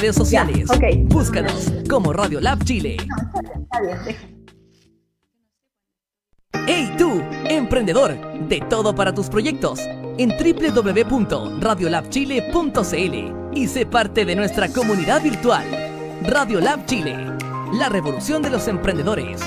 redes sociales. Búscanos como Radio Lab Chile. ¡Hey tú, emprendedor! De todo para tus proyectos en www.radiolabchile.cl y sé parte de nuestra comunidad virtual. Radio Lab Chile, la revolución de los emprendedores.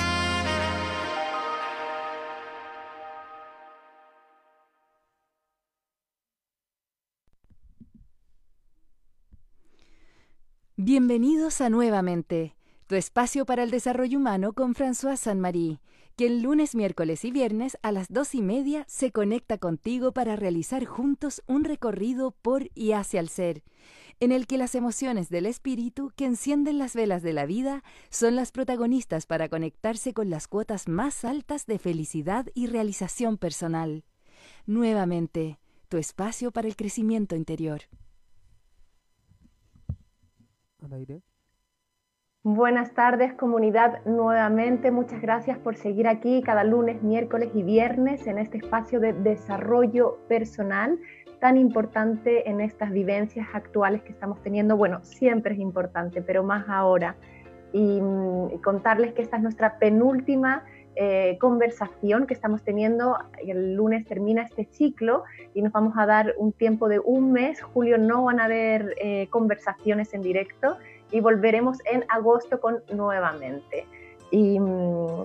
Bienvenidos a Nuevamente, tu espacio para el desarrollo humano con François Saint-Marie, quien lunes, miércoles y viernes a las dos y media se conecta contigo para realizar juntos un recorrido por y hacia el ser, en el que las emociones del espíritu que encienden las velas de la vida son las protagonistas para conectarse con las cuotas más altas de felicidad y realización personal. Nuevamente, tu espacio para el crecimiento interior. Buenas tardes comunidad nuevamente, muchas gracias por seguir aquí cada lunes, miércoles y viernes en este espacio de desarrollo personal tan importante en estas vivencias actuales que estamos teniendo. Bueno, siempre es importante, pero más ahora. Y, mm, contarles que esta es nuestra penúltima eh, conversación que estamos teniendo. El lunes termina este ciclo y nos vamos a dar un tiempo de un mes. Julio no van a haber eh, conversaciones en directo y volveremos en agosto con nuevamente. Mm,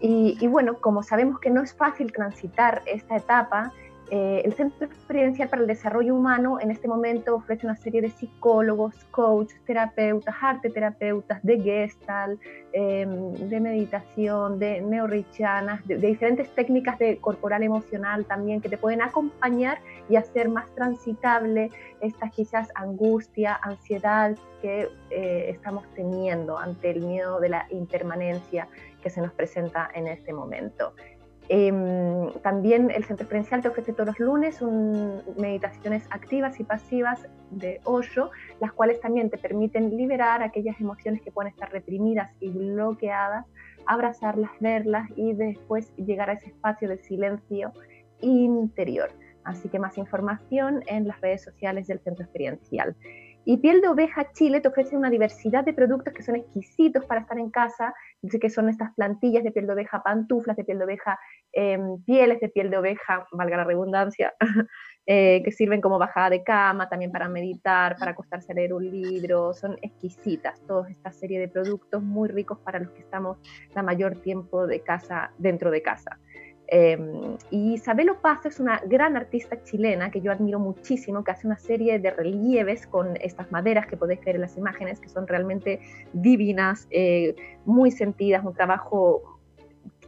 y, y bueno, como sabemos que no es fácil transitar esta etapa, eh, el Centro Experiencial para el Desarrollo Humano en este momento ofrece una serie de psicólogos, coaches, terapeutas, arte terapeutas, de gestalt, em, de meditación, de neorrichanas, de, diferentes técnicas de corporal emocional también que te pueden acompañar y hacer más transitable esta quizás angustia, ansiedad que eh, estamos teniendo ante el miedo de la impermanencia que se nos presenta en este momento. Em, también el Centro Experiencial te ofrece todos los lunes meditaciones activas y pasivas de Osho, las cuales también te permiten liberar aquellas emociones que pueden estar reprimidas y bloqueadas, abrazarlas, verlas y después llegar a ese espacio de silencio interior. Así que más información en las redes sociales del Centro Experiencial. Y Piel de Oveja Chile te ofrece una diversidad de productos que son exquisitos para estar en casa, que son estas plantillas de piel de oveja, pantuflas de piel de oveja, em, pieles de piel de oveja, valga la redundancia, eh, que sirven como bajada de cama, también para meditar, para acostarse a leer un libro, son exquisitas, toda esta serie de productos muy ricos para los que estamos la mayor tiempo de casa, dentro de casa. Eh, y Isabel Opazo es una gran artista chilena que yo admiro muchísimo, que hace una serie de relieves con estas maderas que podéis ver en las imágenes, que son realmente divinas, eh, muy sentidas, un trabajo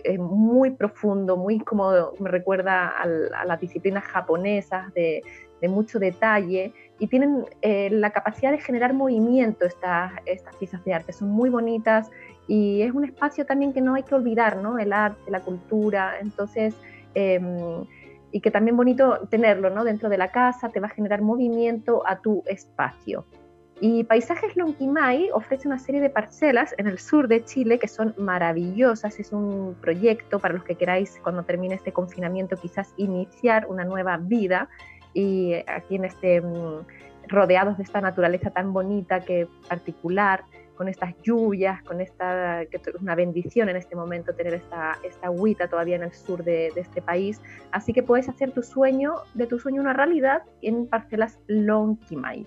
eh, muy profundo, muy como me recuerda a, las disciplinas japonesas de, de, mucho detalle y tienen eh, la capacidad de generar movimiento estas, estas piezas de arte, son muy bonitas y es un espacio también que no hay que olvidar, ¿no? El arte, la cultura, entonces, em, y que también bonito tenerlo, ¿no? Dentro de la casa, te va a generar movimiento a tu espacio. Y Paisajes Lonquimay ofrece una serie de parcelas en el sur de Chile que son maravillosas. Es un proyecto para los que queráis, cuando termine este confinamiento, quizás iniciar una nueva vida. Y aquí en este, mm, rodeados de esta naturaleza tan bonita que particular, con estas lluvias, con esta, que es una bendición en este momento tener esta, esta agüita todavía en el sur de, este país. Así que puedes hacer tu sueño, de tu sueño una realidad en parcelas Lonquimay.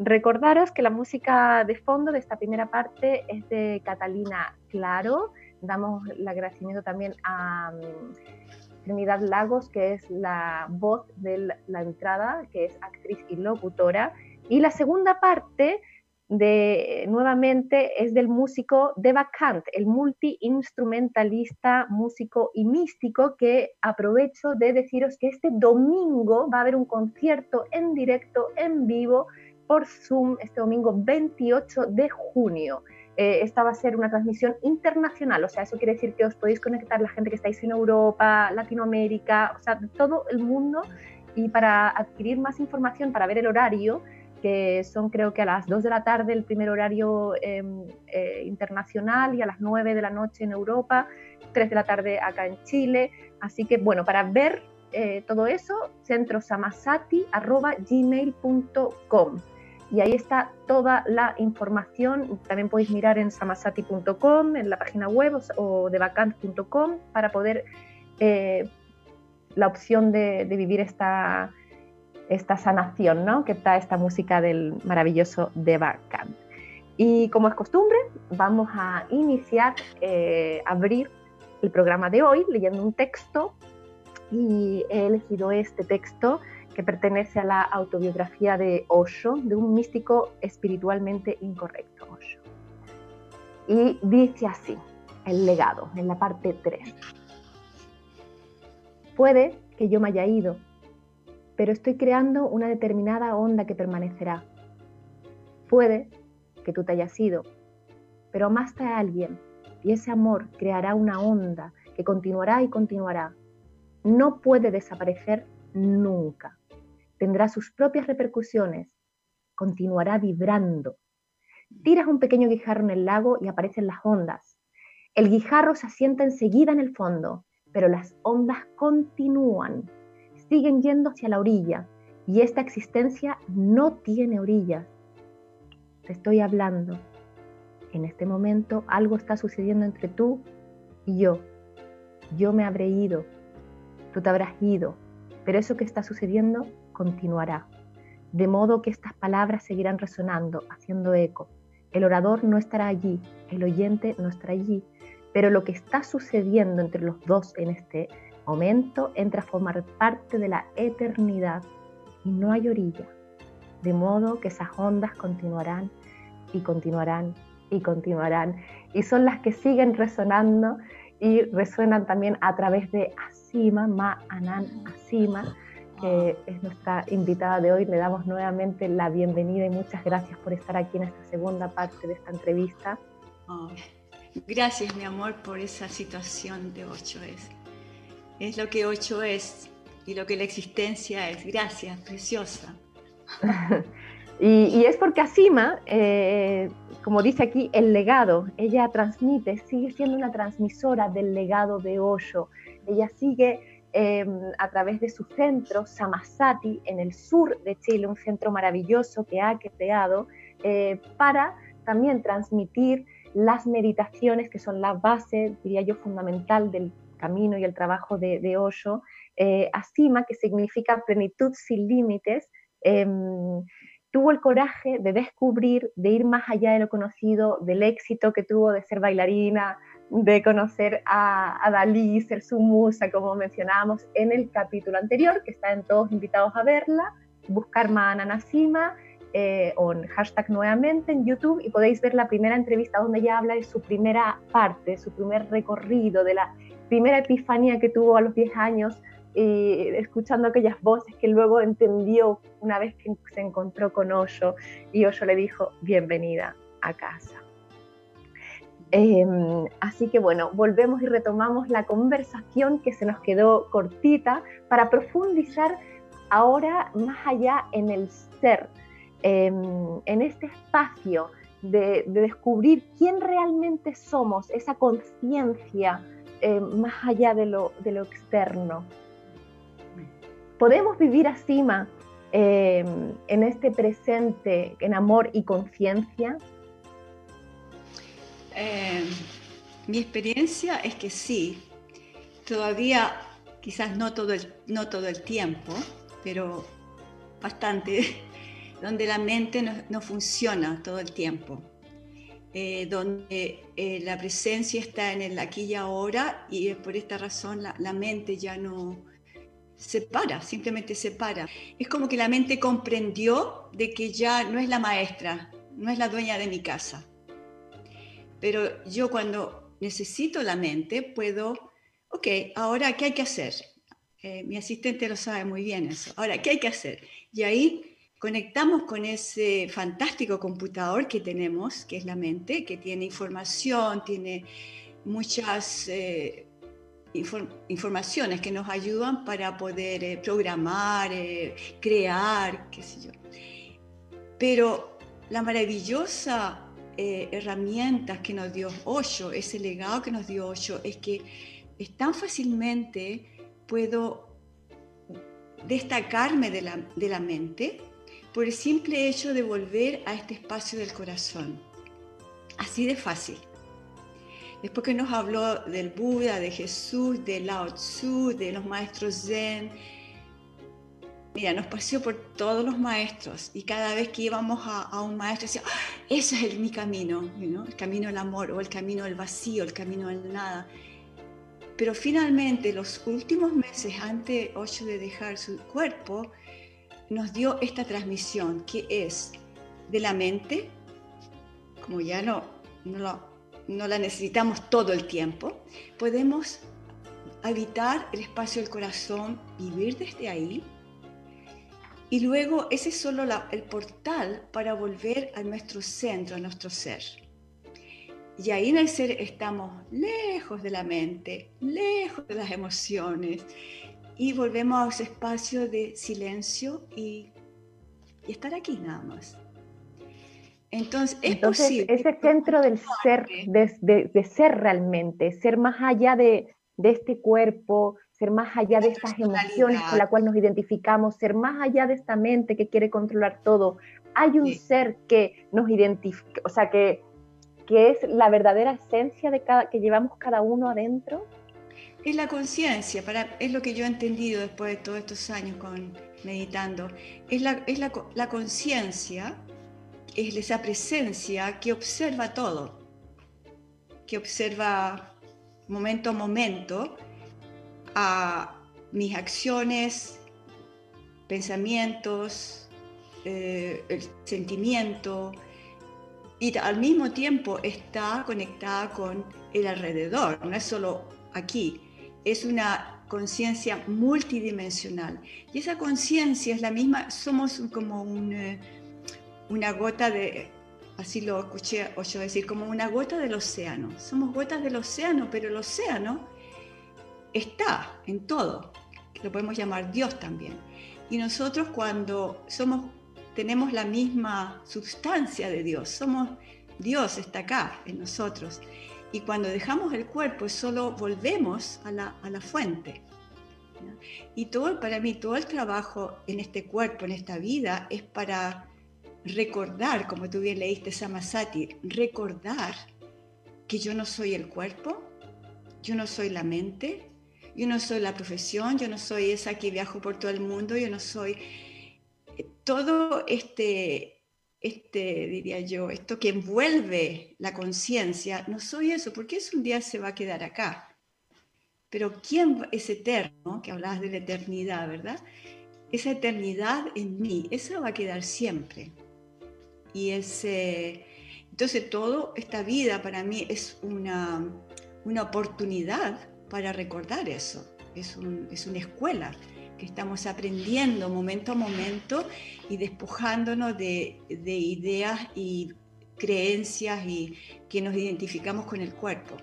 Recordaros que la música de fondo de esta primera parte es de Catalina Claro. Damos el agradecimiento también a mm, Trinidad Lagos, que es la voz de la entrada, que es actriz y locutora. Y la segunda parte de, nuevamente es del músico Deva Kant, el multiinstrumentalista, músico y místico, que aprovecho de deciros que este domingo va a haber un concierto en directo, en vivo, por Zoom, este domingo 28 de junio. Eh, esta va a ser una transmisión internacional, o sea, eso quiere decir que os podéis conectar la gente que estáis en Europa, Latinoamérica, o sea, todo el mundo. Y para adquirir más información, para ver el horario, que son creo que a las 2 de la tarde el primer horario em, eh, internacional y a las 9 de la noche en Europa, 3 de la tarde acá en Chile. Así que bueno, para ver eh, todo eso, centrosamasati.gmail.com. y ahí está toda la información. También podéis mirar en samasati.com, en la página web o de vacant.com para poder eh, la opción de, vivir esta, esta sanación, ¿no? Que está esta música del maravilloso de Vacant. Y como es costumbre, vamos a iniciar, eh, abrir el programa de hoy leyendo un texto y he elegido este texto que pertenece a la autobiografía de Osho, de un místico espiritualmente incorrecto, Osho. Y dice así, el legado, en la parte 3. Puede que yo me haya ido, pero estoy creando una determinada onda que permanecerá. Puede que tú te hayas ido, pero amaste a alguien y ese amor creará una onda que continuará y continuará. No puede desaparecer nunca tendrá sus propias repercusiones, continuará vibrando. Tiras un pequeño guijarro en el lago y aparecen las ondas. El guijarro se asienta enseguida en el fondo, pero las ondas continúan, siguen yendo hacia la orilla y esta existencia no tiene orillas. Te estoy hablando. En este momento algo está sucediendo entre tú y yo. Yo me habré ido, tú te habrás ido, pero eso que está sucediendo continuará, de modo que estas palabras seguirán resonando, haciendo eco. El orador no estará allí, el oyente no estará allí, pero lo que está sucediendo entre los dos en este momento entra a formar parte de la eternidad y no hay orilla, de modo que esas ondas continuarán y continuarán y continuarán y son las que siguen resonando y resuenan también a través de Asima, Ma Anan Asima, que es nuestra invitada de hoy. Le damos nuevamente la bienvenida y muchas gracias por estar aquí en esta segunda parte de esta entrevista. Oh, gracias, mi amor, por esa situación de ocho es. Es lo que ocho es y lo que la existencia es. Gracias, preciosa. y, es porque Asima, eh, como dice aquí, el legado, ella transmite, sigue siendo una transmisora del legado de Osho. Ella sigue Em, a través de su centro, Samasati, en el sur de Chile, un centro maravilloso que ha creado eh, para también transmitir las meditaciones que son la base, diría yo, fundamental del camino y el trabajo de, de Osho, eh, Asima, que significa plenitud sin límites, em, tuvo el coraje de descubrir, de ir más allá de lo conocido, del éxito que tuvo de ser bailarina, de conocer a, Dalí, ser su musa, como mencionábamos en el capítulo anterior, que están todos invitados a verla, buscar Maana Nasima eh, o en hashtag nuevamente en YouTube y podéis ver la primera entrevista donde ella habla de su primera parte, su primer recorrido, de la primera epifanía que tuvo a los 10 años y escuchando aquellas voces que luego entendió una vez que se encontró con Osho y Osho le dijo, bienvenida a casa. Em, así que bueno, volvemos y retomamos la conversación que se nos quedó cortita para profundizar ahora más allá en el ser, em, en este espacio de, descubrir quién realmente somos, esa conciencia em, más allá de lo, de lo, externo. Podemos vivir así, en este presente, en amor y conciencia. Eh, mi experiencia es que sí, todavía quizás no todo el, no todo el tiempo, pero bastante, donde la mente no, funciona todo el tiempo, eh, donde eh, la presencia está en el aquí y ahora y por esta razón la, la mente ya no se para, simplemente se para. Es como que la mente comprendió de que ya no es la maestra, no es la dueña de mi casa pero yo cuando necesito la mente puedo, ok, ahora, ¿qué hay que hacer? Eh, mi asistente lo sabe muy bien eso. Ahora, ¿qué hay que hacer? Y ahí conectamos con ese fantástico computador que tenemos, que es la mente, que tiene información, tiene muchas eh, informaciones que nos ayudan para poder eh, programar, crear, qué sé yo. Pero la maravillosa eh, herramientas que nos dio Osho, ese legado que nos dio Osho, es que tan fácilmente puedo destacarme de la, de la mente, por el simple hecho de volver a este espacio del corazón. Así de fácil. Después que nos habló del Buda, de Jesús, de Lao Tzu, de los maestros Zen, mira, nos paseó por todos los maestros y cada vez que íbamos a, un maestro decía, ah, ese es el, mi camino, el camino del amor o el camino del vacío, el camino del nada. Pero finalmente, los últimos meses antes Osho de dejar su cuerpo, nos dio esta transmisión que es de la mente, como ya no, no, la necesitamos todo el tiempo, podemos habitar el espacio del corazón, vivir desde ahí y luego ese es solo el portal para volver a nuestro centro, a nuestro ser. Y ahí en el ser estamos lejos de la mente, lejos de las emociones y volvemos a ese espacio de silencio y, estar aquí nada más. Entonces, es posible. Ese centro del ser, de, ser realmente, ser más allá de, de este cuerpo, ser más allá de estas emociones con las cuales nos identificamos, ser más allá de esta mente que quiere controlar todo. Hay un ser que nos identifica, o sea, que, que es la verdadera esencia de cada, que llevamos cada uno adentro. Es la conciencia, es lo que yo he entendido después de todos estos años con, meditando. Es la, es la, la conciencia, es esa presencia que observa todo, que observa momento a momento a mis acciones, pensamientos, eh, el sentimiento, y al mismo tiempo está conectada con el alrededor, no es solo aquí, es una conciencia multidimensional. Y esa conciencia es la misma, somos como eh, una gota de, así lo escuché yo decir, como una gota del océano. Somos gotas del océano, pero el océano está en todo, lo podemos llamar Dios también. Y nosotros cuando somos, tenemos la misma sustancia de Dios, somos Dios está acá en nosotros. Y cuando dejamos el cuerpo, solo volvemos a la, a la fuente. Y todo, para mí, todo el trabajo en este cuerpo, en esta vida, es para recordar, como tú bien leíste Samasati, recordar que yo no soy el cuerpo, yo no soy la mente, yo no soy la profesión, yo no soy esa que viajo por todo el mundo, yo no soy eh, todo este, este, diría yo, esto que envuelve la conciencia, no soy eso, porque eso un día se va a quedar acá. Pero ¿quién es eterno? Que hablabas de la eternidad, ¿verdad? Esa eternidad en mí, esa va a quedar siempre. Y ese, entonces, toda esta vida para mí es una, una oportunidad para recordar eso. Es, una escuela que estamos aprendiendo momento a momento y despojándonos de, ideas y creencias y que nos identificamos con el cuerpo.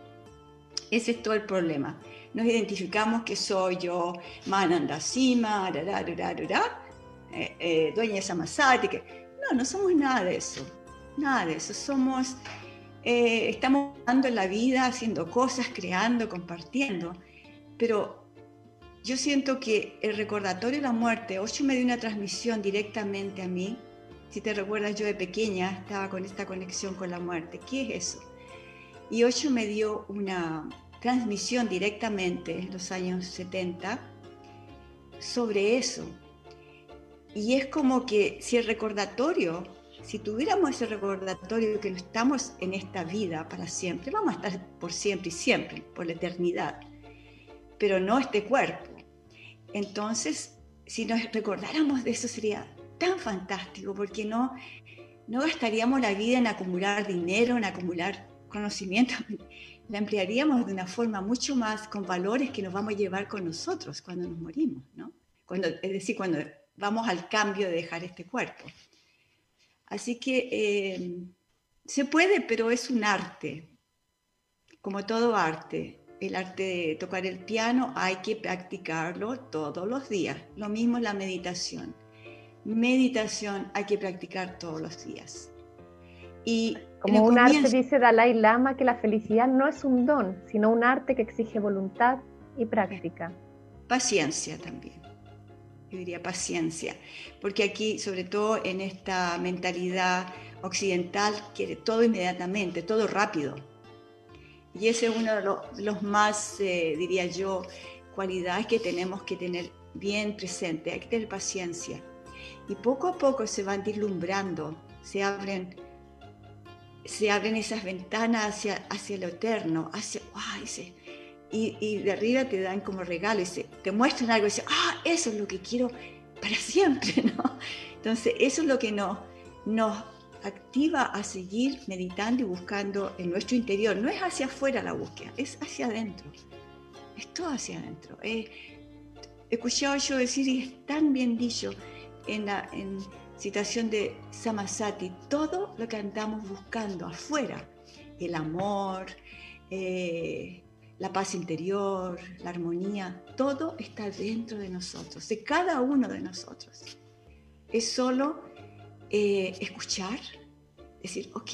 Ese es todo el problema. Nos identificamos que soy yo, Mananda Sima, eh, eh, dueña de Samasati. Que... No, no somos nada de eso. Nada de eso. Somos eh, estamos dando la vida, haciendo cosas, creando, compartiendo, pero yo siento que el recordatorio de la muerte, Osho me dio una transmisión directamente a mí. Si te recuerdas, yo de pequeña estaba con esta conexión con la muerte. ¿Qué es eso? Y Osho me dio una transmisión directamente en los años 70 sobre eso. Y es como que si el recordatorio si tuviéramos ese recordatorio que no estamos en esta vida para siempre, vamos a estar por siempre y siempre, por la eternidad, pero no este cuerpo. Entonces, si nos recordáramos de eso sería tan fantástico, porque no, no gastaríamos la vida en acumular dinero, en acumular conocimiento, la emplearíamos de una forma mucho más con valores que nos vamos a llevar con nosotros cuando nos morimos, ¿no? Cuando, es decir, cuando vamos al cambio de dejar este cuerpo. Así que eh, se puede, pero es un arte, como todo arte. El arte de tocar el piano hay que practicarlo todos los días. Lo mismo la meditación. Meditación hay que practicar todos los días. Y como un arte dice Dalai Lama que la felicidad no es un don, sino un arte que exige voluntad y práctica. Paciencia también. yo diría paciencia, porque aquí, sobre todo en esta mentalidad occidental, quiere todo inmediatamente, todo rápido. Y ese es uno de los, más, eh, diría yo, cualidades que tenemos que tener bien presente, hay que tener paciencia. Y poco a poco se van deslumbrando, se abren, se abren esas ventanas hacia, hacia lo eterno, hacia, y, y, de arriba te dan como regalo, te muestran algo y dicen, ah, eso es lo que quiero para siempre, ¿no? Entonces, eso es lo que nos, nos activa a seguir meditando y buscando en nuestro interior. No es hacia afuera la búsqueda, es hacia adentro. Es todo hacia adentro. he escuchado yo decir, y es tan bien dicho en la en citación de Samasati, todo lo que andamos buscando afuera, el amor, eh, la paz interior, la armonía, todo está dentro de nosotros, de cada uno de nosotros. Es solo eh, escuchar, decir, ok,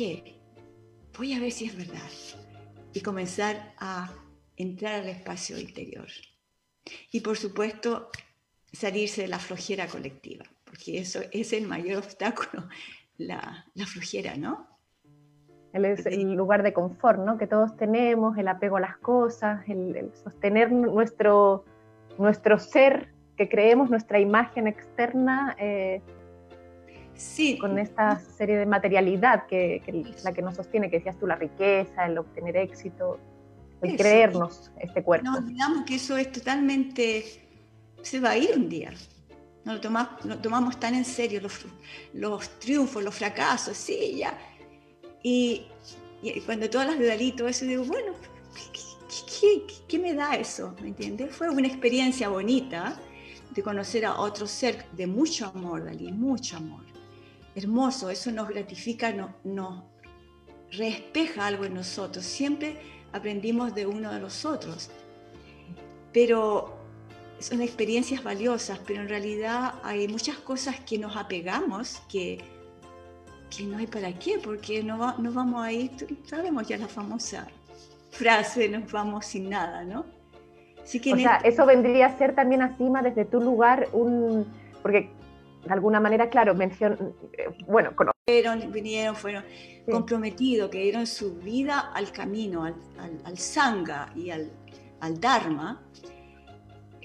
voy a ver si es verdad y comenzar a entrar al espacio interior. Y por supuesto, salirse de la flojera colectiva, porque eso es el mayor obstáculo, la, la flojera, ¿no? El, el, lugar de confort, ¿no? Que todos tenemos, el apego a las cosas, el, sostener nuestro, nuestro ser que creemos, nuestra imagen externa, eh, sí. con esta serie de materialidad que, que la que nos sostiene, que decías tú, la riqueza, el obtener éxito, el creernos este cuerpo. No olvidamos que eso es totalmente, se va a ir un día. No lo, tomamos, lo tomamos tan en serio, los, los triunfos, los fracasos, sí, ya. Y, y cuando todas las dedalitos, eso digo, bueno, ¿qué, qué, qué me da eso? ¿Me entiendes? Fue una experiencia bonita de conocer a otro ser de mucho amor, Dalí, mucho amor hermoso, eso nos gratifica, nos, nos respeja algo en nosotros. Siempre aprendimos de uno de los otros. Pero son experiencias valiosas, pero en realidad hay muchas cosas que nos apegamos que, que no hay para qué, porque no, no vamos a ir, sabemos ya la famosa frase, nos vamos sin nada, ¿no? Así que o sea, este eso vendría a ser también así, desde tu lugar, un, porque de alguna manera, claro, mención, eh, bueno, conocieron, vinieron, fueron comprometidos, que dieron su vida al camino, al, al, Sangha y al, al, Dharma.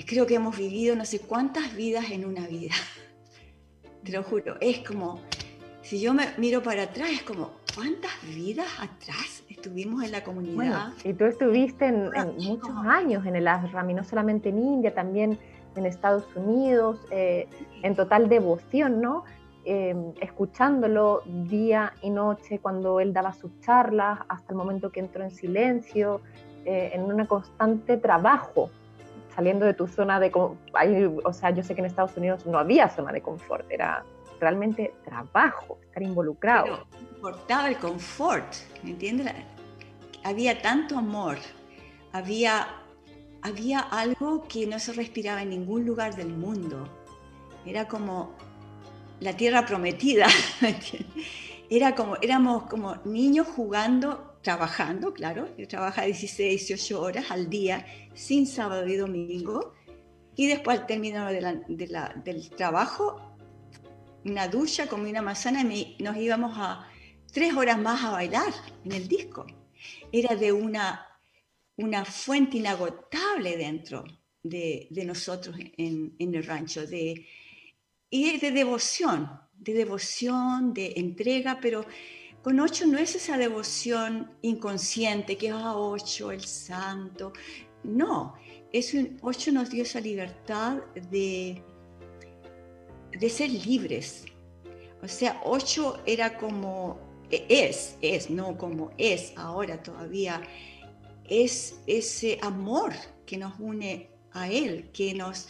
Creo que hemos vivido no sé cuántas vidas en una vida. Te lo juro, es como, si yo me miro para atrás, es como, ¿cuántas vidas atrás estuvimos en la comunidad? y tú estuviste en, muchos años en el ashram, y no solamente en India, también en Estados Unidos, eh, en total devoción, ¿no? Em, escuchándolo día y noche cuando él daba sus charlas, hasta el momento que entró en silencio, eh, en un constante trabajo, saliendo de tu zona de... o sea, yo sé que en Estados Unidos no había zona de confort, era realmente trabajo, estar involucrado. Pero importaba el confort, ¿me entiendes? Había tanto amor, había había algo que no se respiraba en ningún lugar del mundo. Era como la tierra prometida. Era como, éramos como niños jugando, trabajando, claro. Yo trabajaba 16, 18 horas al día, sin sábado y domingo. Y después al término del trabajo, una ducha, comí una manzana y nos íbamos a tres horas más a bailar en el disco. Era de una una fuente inagotable dentro de, nosotros en, el rancho, de, y de devoción, de devoción, de entrega, pero con ocho no es esa devoción inconsciente que, ah, ocho, el santo, no, es un, ocho nos dio esa libertad de, de ser libres. O sea, ocho era como, es, es, no como es ahora todavía es ese amor que nos une a Él, que nos...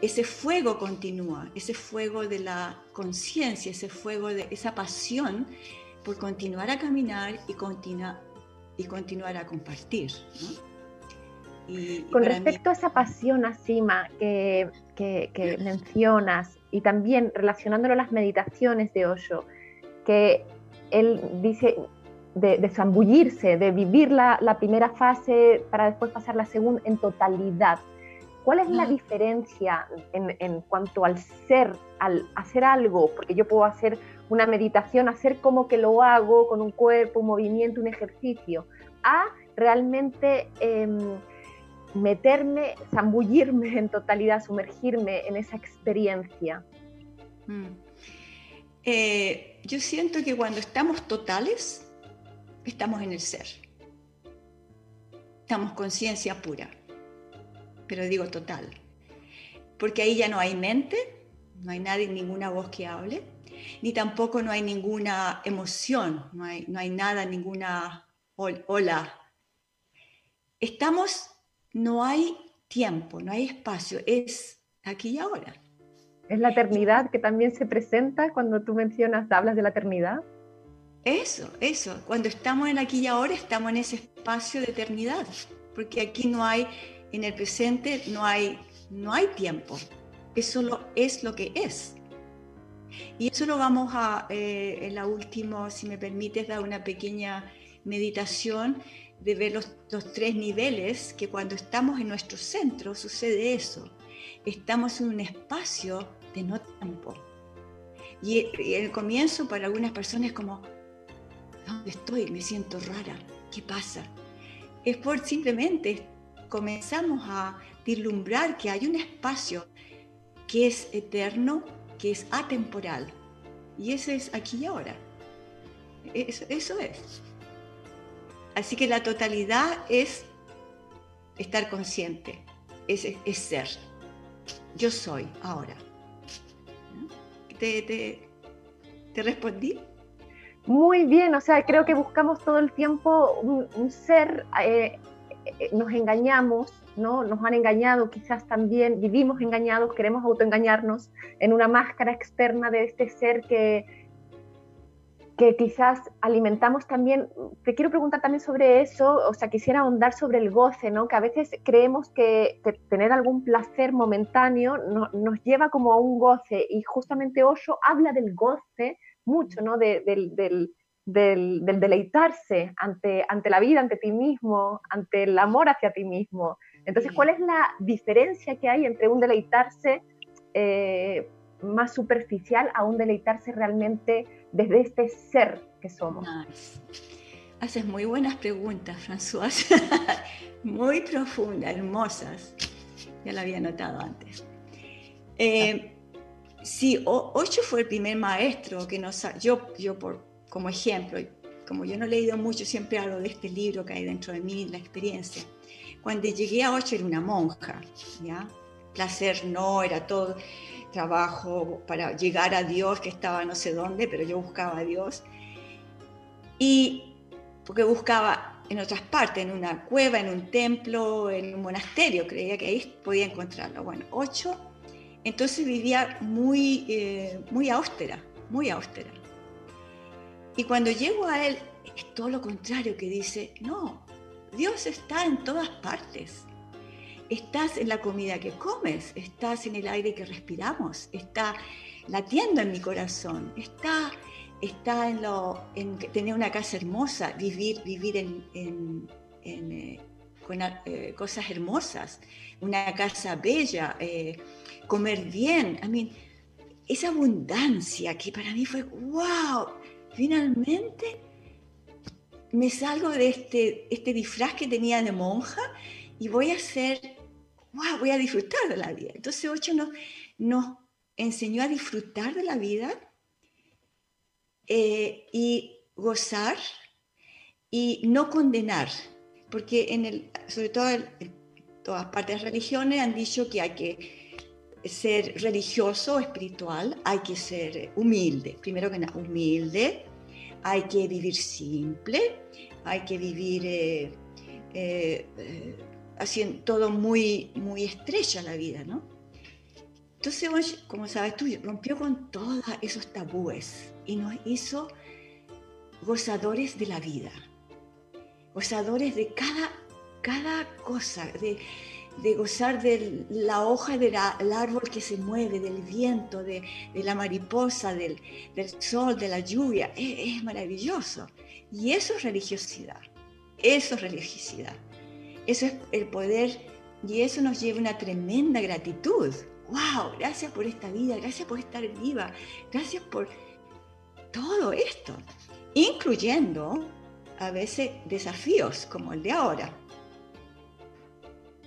ese fuego continúa, ese fuego de la conciencia, ese fuego de esa pasión por continuar a caminar y, y continuar a compartir. Con respecto a esa pasión, Asima, que, que, que mencionas, y también relacionándolo a las meditaciones de Osho, que él dice, de, zambullirse, de vivir la, primera fase para después pasar la segunda en totalidad. ¿Cuál es la diferencia en, en, cuanto al ser, al hacer algo? Porque yo puedo hacer una meditación, hacer como que lo hago con un cuerpo, un movimiento, un ejercicio, a realmente em, meterme, zambullirme en totalidad, sumergirme en esa experiencia. Mm. Eh, yo siento que cuando estamos totales, estamos en el ser. Estamos conciencia pura, pero digo total. Porque ahí ya no hay mente, no hay nadie, ninguna voz que hable, ni tampoco no hay ninguna emoción, no hay, no hay nada, ninguna ola. Estamos, no hay tiempo, no hay espacio, es aquí y ahora. ¿Es la eternidad que también se presenta cuando tú mencionas, hablas de la eternidad? Eso, eso. Cuando estamos en aquí y ahora, estamos en ese espacio de eternidad. Porque aquí no hay, en el presente, no hay, no hay tiempo. Eso solo es lo que es. Y eso lo vamos a, eh, en la última, si me permites, dar una pequeña meditación de ver los, los tres niveles, que cuando estamos en nuestro centro sucede eso estamos en un espacio de no tiempo. Y el comienzo para algunas personas es como, ¿dónde estoy? Me siento rara. ¿Qué pasa? Es por simplemente comenzamos a vislumbrar que hay un espacio que es eterno, que es atemporal. Y ese es aquí y ahora. Eso, eso es. Así que la totalidad es estar consciente, es, es ser yo soy ahora. ¿Te, respondí? Muy bien, o sea, creo que buscamos todo el tiempo un, ser, eh, nos engañamos, ¿no? Nos han engañado, quizás también vivimos engañados, queremos autoengañarnos en una máscara externa de este ser que, que quizás alimentamos también, te quiero preguntar también sobre eso, o sea, quisiera ahondar sobre el goce, ¿no? Que a veces creemos que, tener algún placer momentáneo nos lleva como a un goce y justamente Osho habla del goce mucho, ¿no? del, del, deleitarse ante, ante la vida, ante ti mismo, ante el amor hacia ti mismo. Entonces, ¿cuál es la diferencia que hay entre un deleitarse eh, más superficial a un deleitarse realmente desde este ser que somos. Haces muy buenas preguntas, François, muy profundas, hermosas. Ya la había notado antes. Eh, sí, Ocho fue el primer maestro que nos... Yo, yo por, como ejemplo, como yo no he leído mucho, siempre hablo de este libro que hay dentro de mí, la experiencia. Cuando llegué a Ocho era una monja, ¿ya? Placer no, era todo trabajo para llegar a Dios, que estaba no sé dónde, pero yo buscaba a Dios. Y porque buscaba en otras partes, en una cueva, en un templo, en un monasterio, creía que ahí podía encontrarlo. Bueno, ocho, entonces vivía muy, eh, muy austera, muy austera. Y cuando llego a él, es todo lo contrario, que dice, no, Dios está en todas partes. Estás en la comida que comes, estás en el aire que respiramos, está latiendo en mi corazón, está, está en, lo, en tener una casa hermosa, vivir, vivir en, eh, con eh, cosas hermosas, una casa bella, eh, comer bien. I mean, esa abundancia que para mí fue, wow, finalmente me salgo de este, este disfraz que tenía de monja y voy a ser, voy a disfrutar de la vida. Entonces Ocho nos, nos enseñó a disfrutar de la vida eh, y gozar y no condenar, porque en el, sobre todo todas partes de religiones han dicho que hay que ser religioso o espiritual, hay que ser humilde, primero que nada, humilde, hay que vivir simple, hay que vivir eh, eh, haciendo todo muy, muy estrecha la vida, ¿no? Entonces, como sabes tú, rompió con todos esos tabúes y nos hizo gozadores de la vida, gozadores de cada, cada cosa, de, de gozar de la hoja del árbol que se mueve, del viento, de, de la mariposa, del, del, sol, de la lluvia. Es, es maravilloso. Y eso es religiosidad. Eso es religiosidad. Eso es el poder Y eso nos lleva una tremenda gratitud. ¡Wow! Gracias por esta vida, gracias por estar viva, gracias por todo esto, incluyendo a veces desafíos como el de ahora.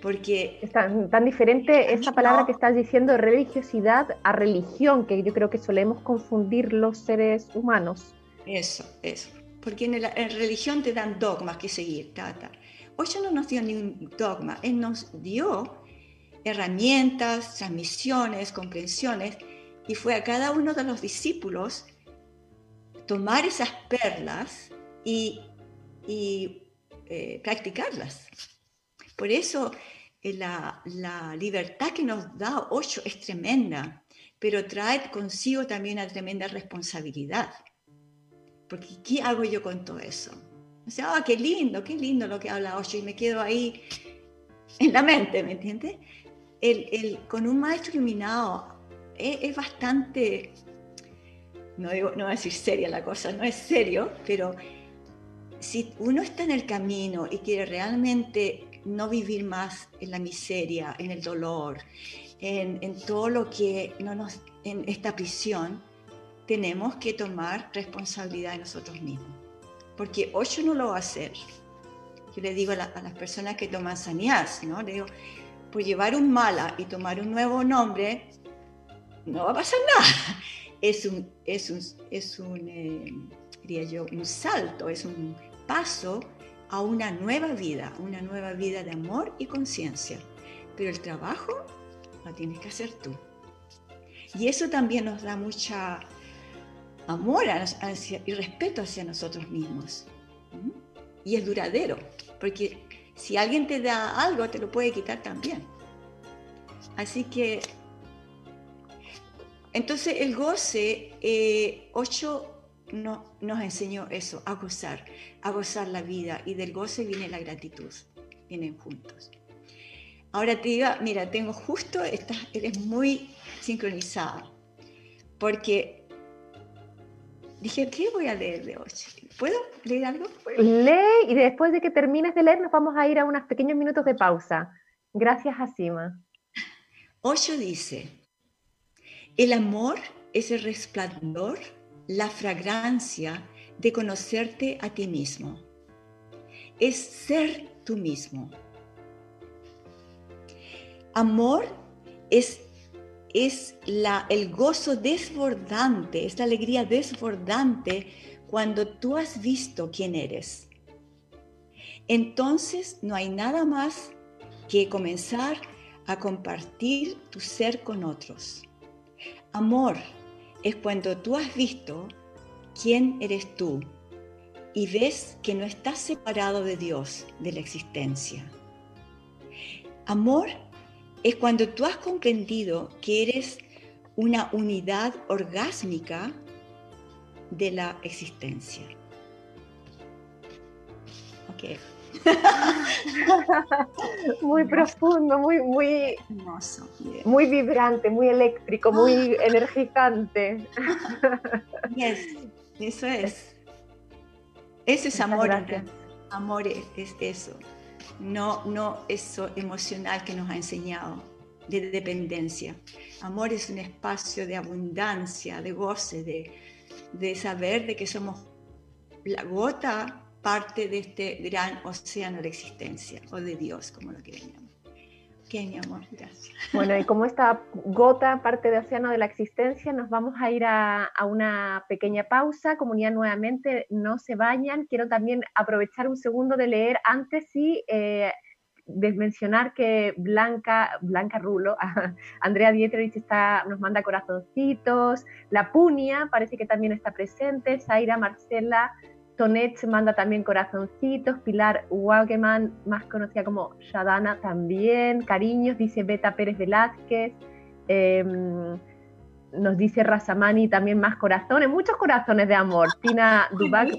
Porque es tan, diferente esa palabra que estás diciendo, religiosidad, a religión, que yo creo que solemos confundir los seres humanos. Eso, eso. Porque en, la religión te dan dogmas que seguir. Tata. Hoy no nos dio ningún dogma, Él nos dio herramientas, transmisiones, comprensiones, y fue a cada uno de los discípulos tomar esas perlas y, eh, practicarlas. Por eso eh, la, la, libertad que nos da Ocho es tremenda, pero trae consigo también una tremenda responsabilidad. Porque ¿qué hago yo con todo eso? O sea, ah, qué lindo, qué lindo lo que habla Ocho y me quedo ahí en la mente, ¿me entiendes? El, el, con un maestro iluminado es, es bastante no, digo, no voy a decir seria la cosa, no es serio, pero si uno está en el camino y quiere realmente no vivir más en la miseria, en el dolor, en, en todo lo que no nos, en esta prisión, tenemos que tomar responsabilidad de nosotros mismos. Porque ocho no lo va a hacer. Yo le digo a, las personas que toman sanidad, ¿no? Le digo, por llevar un mala y tomar un nuevo nombre, no va a pasar nada es un, es un, es un eh, yo, un salto, es un paso a una nueva vida, una nueva vida de amor y conciencia. Pero el trabajo lo tienes que hacer tú. Y eso también nos da mucha amor y respeto hacia nosotros mismos. Y es duradero, porque si alguien te da algo, te lo puede quitar también. Así que entonces el goce, eh, ocho no, nos enseñó eso, a gozar, a gozar la vida y del goce viene la gratitud, vienen juntos. Ahora te digo, mira, tengo justo, estás, eres muy sincronizada, porque dije, ¿qué voy a leer de hoy? ¿Puedo leer algo? Lee y después de que termines de leer nos vamos a ir a unos pequeños minutos de pausa. Gracias, Asima. Ocho dice, el amor es el resplandor, la fragancia de conocerte a ti mismo. Es ser tú mismo. Amor es, es la, el gozo desbordante, es la alegría desbordante cuando tú has visto quién eres. Entonces no hay nada más que comenzar a compartir tu ser con otros. Amor es cuando tú has visto quién eres tú y ves que no estás separado de Dios, de la existencia. Amor es cuando tú has comprendido que eres una unidad orgásmica de la existencia. Okay. muy profundo, muy, muy hermoso, muy vibrante, muy eléctrico, muy ah. energizante. eso es. Eso es amor. Amor es, eso. No, no eso emocional que nos ha enseñado de dependencia. Amor es un espacio de abundancia, de goce, de, de saber de que somos la gota parte de este gran océano de existencia, o de Dios, como lo quieran llamar. Ok, mi amor, gracias. Bueno, y como esta gota, parte de océano de la existencia, nos vamos a ir a, una pequeña pausa. Comunidad nuevamente, no se bañan. Quiero también aprovechar un segundo de leer antes y eh, de mencionar que Blanca, Blanca Rulo, Andrea Dietrich está, nos manda corazoncitos, la Punia parece que también está presente, Zaira Marcela Tonet manda también corazoncitos, Pilar Wageman, más conocida como Shadana también, cariños, dice Beta Pérez Velázquez, em, nos dice Razamani también más corazones, muchos corazones de amor. Tina Dubac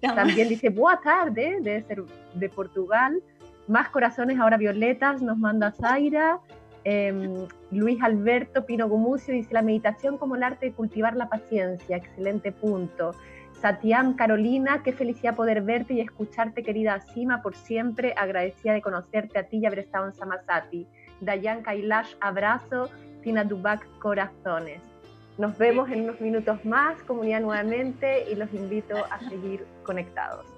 también dice buena tarde, debe ser de Portugal. Más corazones, ahora violetas, nos manda Zaira. Em, Luis Alberto Pino Gumucio dice la meditación como el arte de cultivar la paciencia, excelente punto. Satiam Carolina, qué felicidad poder verte y escucharte, querida Sima, por siempre. Agradecida de conocerte a ti y haber estado en Samasati. Dayan Kailash, abrazo. Tina Dubak, corazones. Nos vemos en unos minutos más, comunidad nuevamente, y los invito a seguir conectados.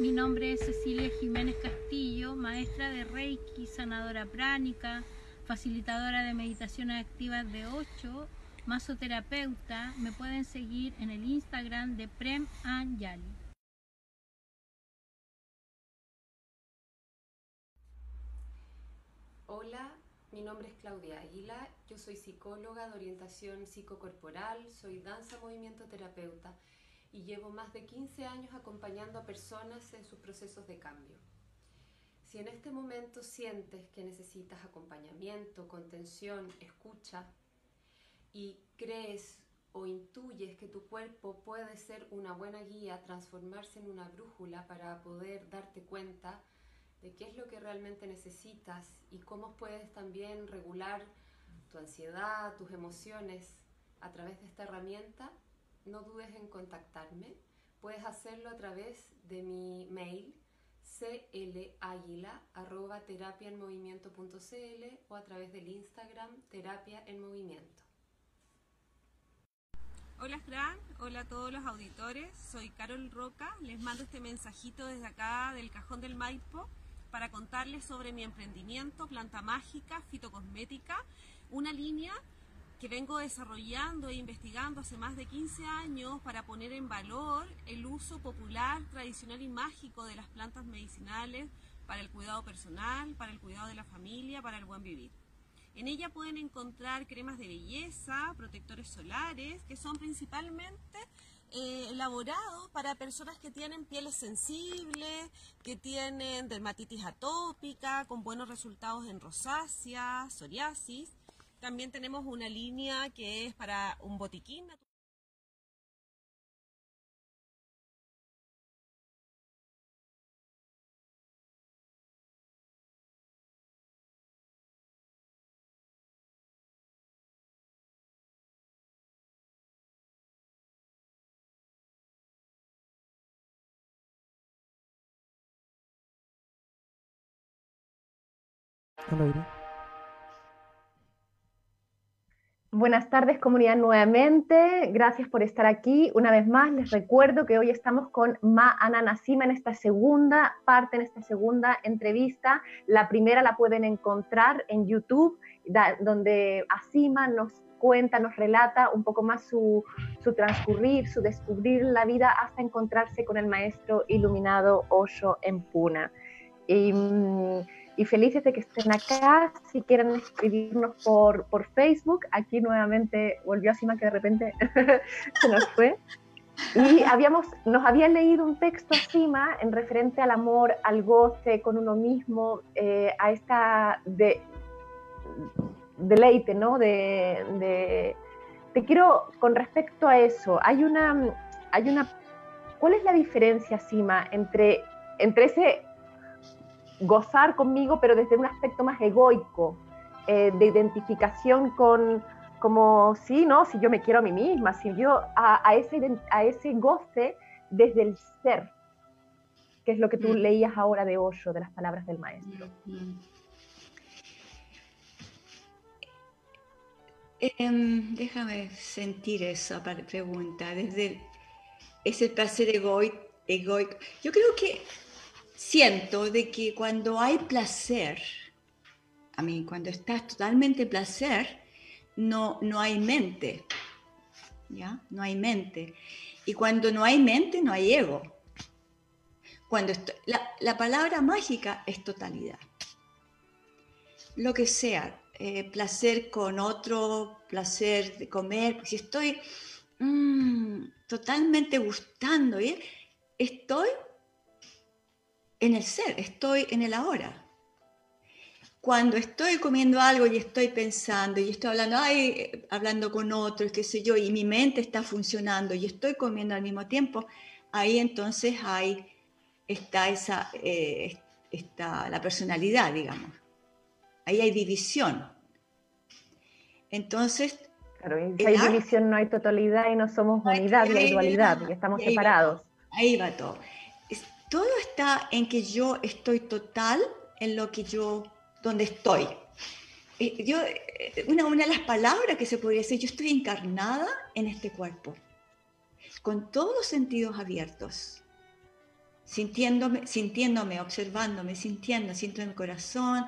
Mi nombre es Cecilia Jiménez Castillo, maestra de Reiki, sanadora pránica, facilitadora de meditaciones activas de 8, masoterapeuta. Me pueden seguir en el Instagram de Prem Anjali. Hola, mi nombre es Claudia Águila, yo soy psicóloga de orientación psicocorporal, soy danza movimiento terapeuta y llevo más de 15 años acompañando a personas en sus procesos de cambio. Si en este momento sientes que necesitas acompañamiento, contención, escucha y crees o intuyes que tu cuerpo puede ser una buena guía, transformarse en una brújula para poder darte cuenta de qué es lo que realmente necesitas y cómo puedes también regular tu ansiedad, tus emociones a través de esta herramienta, no dudes en contactarme. Puedes hacerlo a través de mi mail claguila.terapiaenmovimiento.cl o a través del Instagram Terapia en Movimiento. Hola Fran, hola a todos los auditores, soy Carol Roca, les mando este mensajito desde acá del Cajón del Maipo para contarles sobre mi emprendimiento Planta Mágica Fitocosmética, una línea que vengo desarrollando e investigando hace más de 15 años para poner en valor el uso popular, tradicional y mágico de las plantas medicinales para el cuidado personal, para el cuidado de la familia, para el buen vivir. En ella pueden encontrar cremas de belleza, protectores solares, que son principalmente eh, elaborados para personas que tienen pieles sensibles, que tienen dermatitis atópica, con buenos resultados en rosácea, psoriasis también tenemos una línea que es para un botiquín. Buenas tardes comunidad nuevamente, gracias por estar aquí. Una vez más les recuerdo que hoy estamos con Ma Ana Nasima en esta segunda parte, en esta segunda entrevista. La primera la pueden encontrar en YouTube, donde Asima nos cuenta, nos relata un poco más su, su, transcurrir, su descubrir la vida hasta encontrarse con el maestro iluminado Osho en Puna. Y, mm, y felices de que estén acá. Si quieren escribirnos por, por Facebook, aquí nuevamente volvió Asima que de repente se nos fue. Y habíamos, nos había leído un texto Asima en referente al amor, al goce con uno mismo, eh, a esta de, deleite, ¿no? De, de, te quiero, con respecto a eso, hay una, hay una, ¿cuál es la diferencia, Asima, entre, entre ese gozar conmigo, pero desde un aspecto más egoico, eh, de identificación con, como, sí, ¿no? Si yo me quiero a mí misma, si yo a, ese, a ese goce desde el ser, que es lo que tú mm. leías ahora de Osho, de las palabras del maestro. Mm. Em, déjame sentir esa pregunta, desde ese placer egoico. Yo creo que siento de que cuando hay placer, a mí, cuando estás totalmente placer, no, no hay mente, ¿ya? No hay mente. Y cuando no hay mente, no hay ego. Cuando la, palabra mágica es totalidad. Lo que sea, eh, placer con otro, placer de comer, si estoy mm, totalmente gustando, ¿eh? estoy en el ser, estoy en el ahora. Cuando estoy comiendo algo y estoy pensando y estoy hablando, ay, hablando con otros, qué sé yo, y mi mente está funcionando y estoy comiendo al mismo tiempo, ahí entonces hay está, esa, eh, está la personalidad, digamos. Ahí hay división. Entonces... Claro, si hay división no hay totalidad y no somos unidad y hay dualidad, y estamos separados. ahí va todo. Todo está en que yo estoy total en lo que yo, donde estoy. Yo, eh, una, una de las palabras que se podría decir, yo estoy encarnada en este cuerpo, con todos los sentidos abiertos sintiéndome, sintiéndome, observándome, sintiendo, siento en el corazón.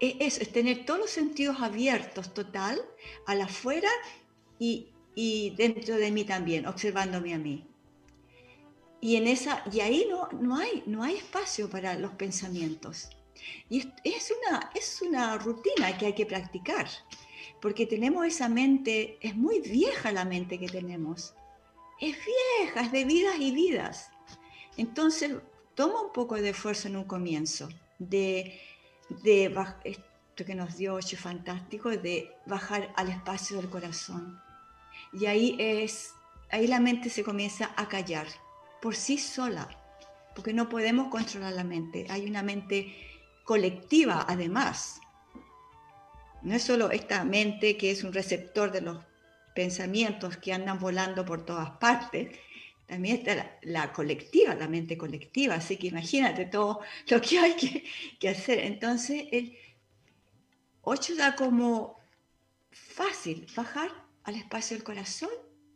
E, eso es tener todos los sentidos abiertos total, al afuera y, y dentro de mí también, observándome a mí. Y, en esa, y ahí no, no, hay, no hay espacio para los pensamientos. Y es, es, una, es una rutina que hay que practicar, porque tenemos esa mente, es muy vieja la mente que tenemos. Es vieja, es de vidas y vidas. Entonces, toma un poco de esfuerzo en un comienzo, de, de esto que nos dio Ocho Fantástico, de bajar al espacio del corazón. Y ahí es, ahí la mente se comienza a callar por sí sola, porque no podemos controlar la mente. Hay una mente colectiva además. No es solo esta mente que es un receptor de los pensamientos que andan volando por todas partes, también está la, colectiva, la mente colectiva, así que imagínate todo lo que hay que, hacer. Entonces, el 8 da como fácil bajar al espacio del corazón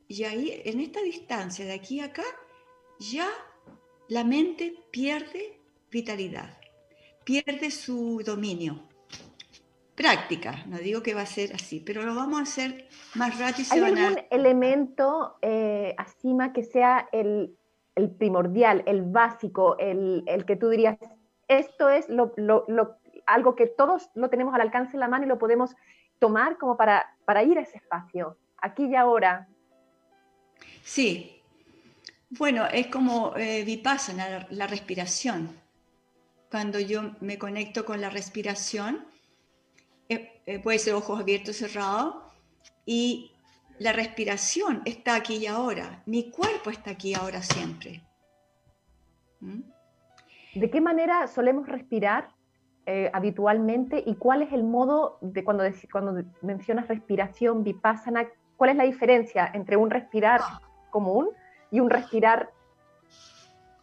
y ahí, en esta distancia de aquí a acá, ya la mente pierde vitalidad, pierde su dominio práctica, no digo que va a ser así, pero lo vamos a hacer más rápido. ¿Hay algún elemento, eh, Asima, que sea el, primordial, el básico, el, que tú dirías, esto es lo, algo que todos lo tenemos al alcance de la mano y lo podemos tomar como para, para ir a ese espacio, aquí y ahora? Sí. Bueno, es como eh, vipassana, la respiración. Cuando yo me conecto con la respiración, eh, eh, puede ser ojos abiertos, cerrados, y la respiración está aquí y ahora, mi cuerpo está aquí ahora siempre. ¿Mm? ¿De qué manera solemos respirar eh, habitualmente y cuál es el modo de cuando, cuando mencionas respiración vipassana, cuál es la diferencia entre un respirar común y un respirar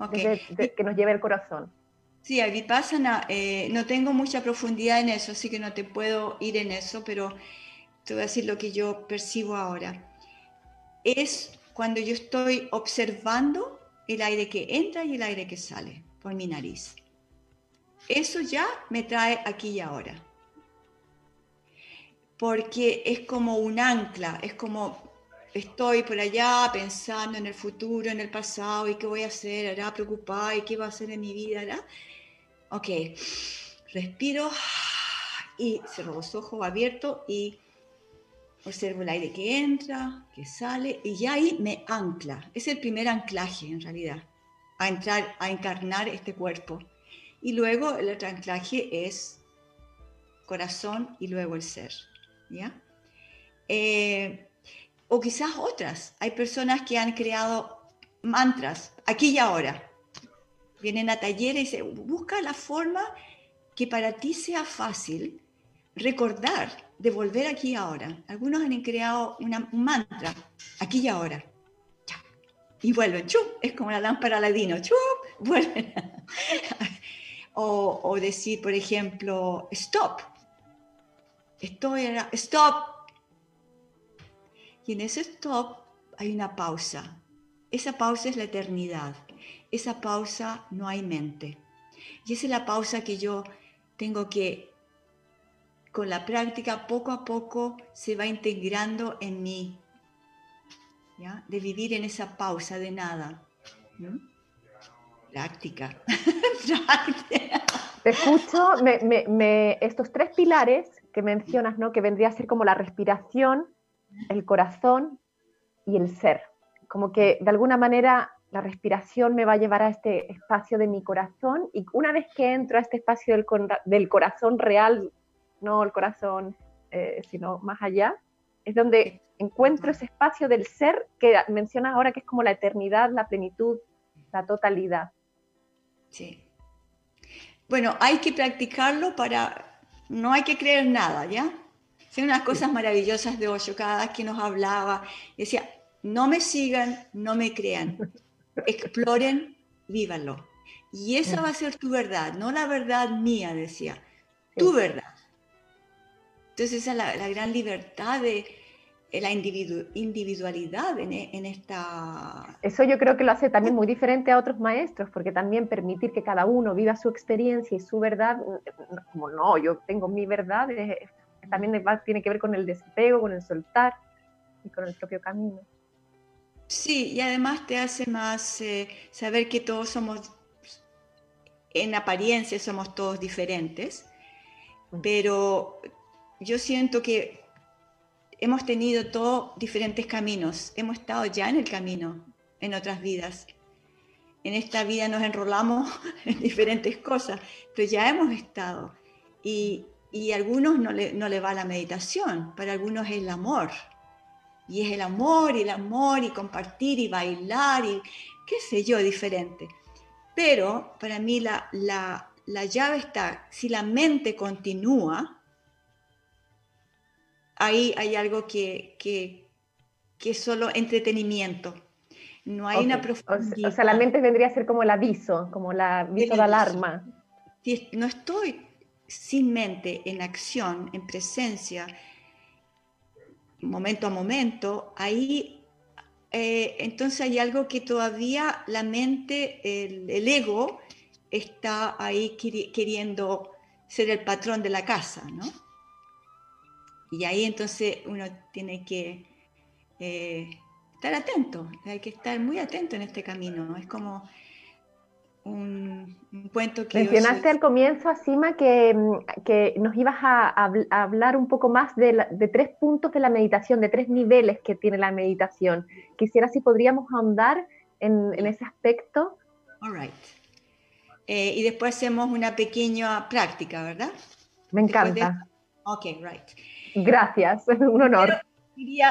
que nos lleve el corazón? Sí, a Vipassana eh, no tengo mucha profundidad en eso, así que no te puedo ir en eso, pero te voy a decir lo que yo percibo ahora. Es cuando yo estoy observando el aire que entra y el aire que sale por mi nariz. Eso ya me trae aquí y ahora. Porque es como un ancla, es como estoy por allá pensando en el futuro, en el pasado, y qué voy a hacer, hará preocupada, y qué va a hacer en mi vida, Ok, respiro y cierro los ojos abiertos y observo el aire que entra, que sale y ya ahí me ancla. Es el primer anclaje en realidad, a entrar, a encarnar este cuerpo. Y luego el otro anclaje es corazón y luego el ser. ¿ya? Eh, o quizás otras. Hay personas que han creado mantras aquí y ahora vienen a talleres y dicen, busca la forma que para ti sea fácil recordar de volver aquí y ahora. Algunos han creado una, un mantra, aquí y ahora. Y vuelven, chup, es como la lámpara ladino, chup, vuelven. o, o, decir, por ejemplo, stop. Estoy, stop. Y en ese stop hay una pausa. Esa pausa es la eternidad esa pausa no hay mente. Y esa es la pausa que yo tengo que, con la práctica, poco a poco se va integrando en mí. ¿ya? De vivir en esa pausa de nada. Práctica. Te escucho, estos tres pilares que mencionas, ¿no? que vendría a ser como la respiración, el corazón y el ser. Como que de alguna manera la respiración me va a llevar a este espacio de mi corazón y una vez que entro a este espacio del, corazón real, no el corazón, eh, sino más allá, es donde encuentro ese espacio del ser que mencionas ahora que es como la eternidad, la plenitud, la totalidad. Sí. Bueno, hay que practicarlo para... No hay que creer nada, ¿ya? Son unas cosas maravillosas de Osho. Cada vez que nos hablaba, decía, no me sigan, no me crean. Exploren, vívanlo. Y esa va a ser tu verdad, no la verdad mía, decía. Tu verdad. Entonces esa es la, gran libertad de la individualidad en, en, esta... Eso yo creo que lo hace también muy diferente a otros maestros, porque también permitir que cada uno viva su experiencia y su verdad, como no, yo tengo mi verdad, también tiene que ver con el desapego, con el soltar y con el propio camino. Sí, y además te hace más eh, saber que todos somos, en apariencia somos todos diferentes, pero yo siento que hemos tenido todos diferentes caminos, hemos estado ya en el camino en otras vidas. En esta vida nos enrolamos en diferentes cosas, pero ya hemos estado. Y, y a algunos no le, no le va la meditación, para algunos es el amor. Y es el amor y el amor y compartir y bailar y qué sé yo, diferente. Pero para mí la, la, la llave está, si la mente continúa, ahí hay algo que, que, que es solo entretenimiento. No hay una profundidad. O sea, la mente vendría a ser como el aviso, como la aviso de alarma. Si no estoy sin mente, en acción, en presencia, momento a momento, ahí eh, entonces hay algo que todavía la mente, el, ego, está ahí queriendo ser el patrón de la casa, ¿no? Y ahí entonces uno tiene que eh, estar atento, hay que estar muy atento en este camino. Es como un, cuento que... Mencionaste al comienzo, Asima, que, mm, que nos ibas a, hablar un poco más de, de, tres puntos de la meditación, de tres niveles que tiene la meditación. Quisiera si podríamos ahondar en, en ese aspecto. All right. Eh, y después hacemos una pequeña práctica, ¿verdad? Me encanta. Ok, right. Gracias, un honor.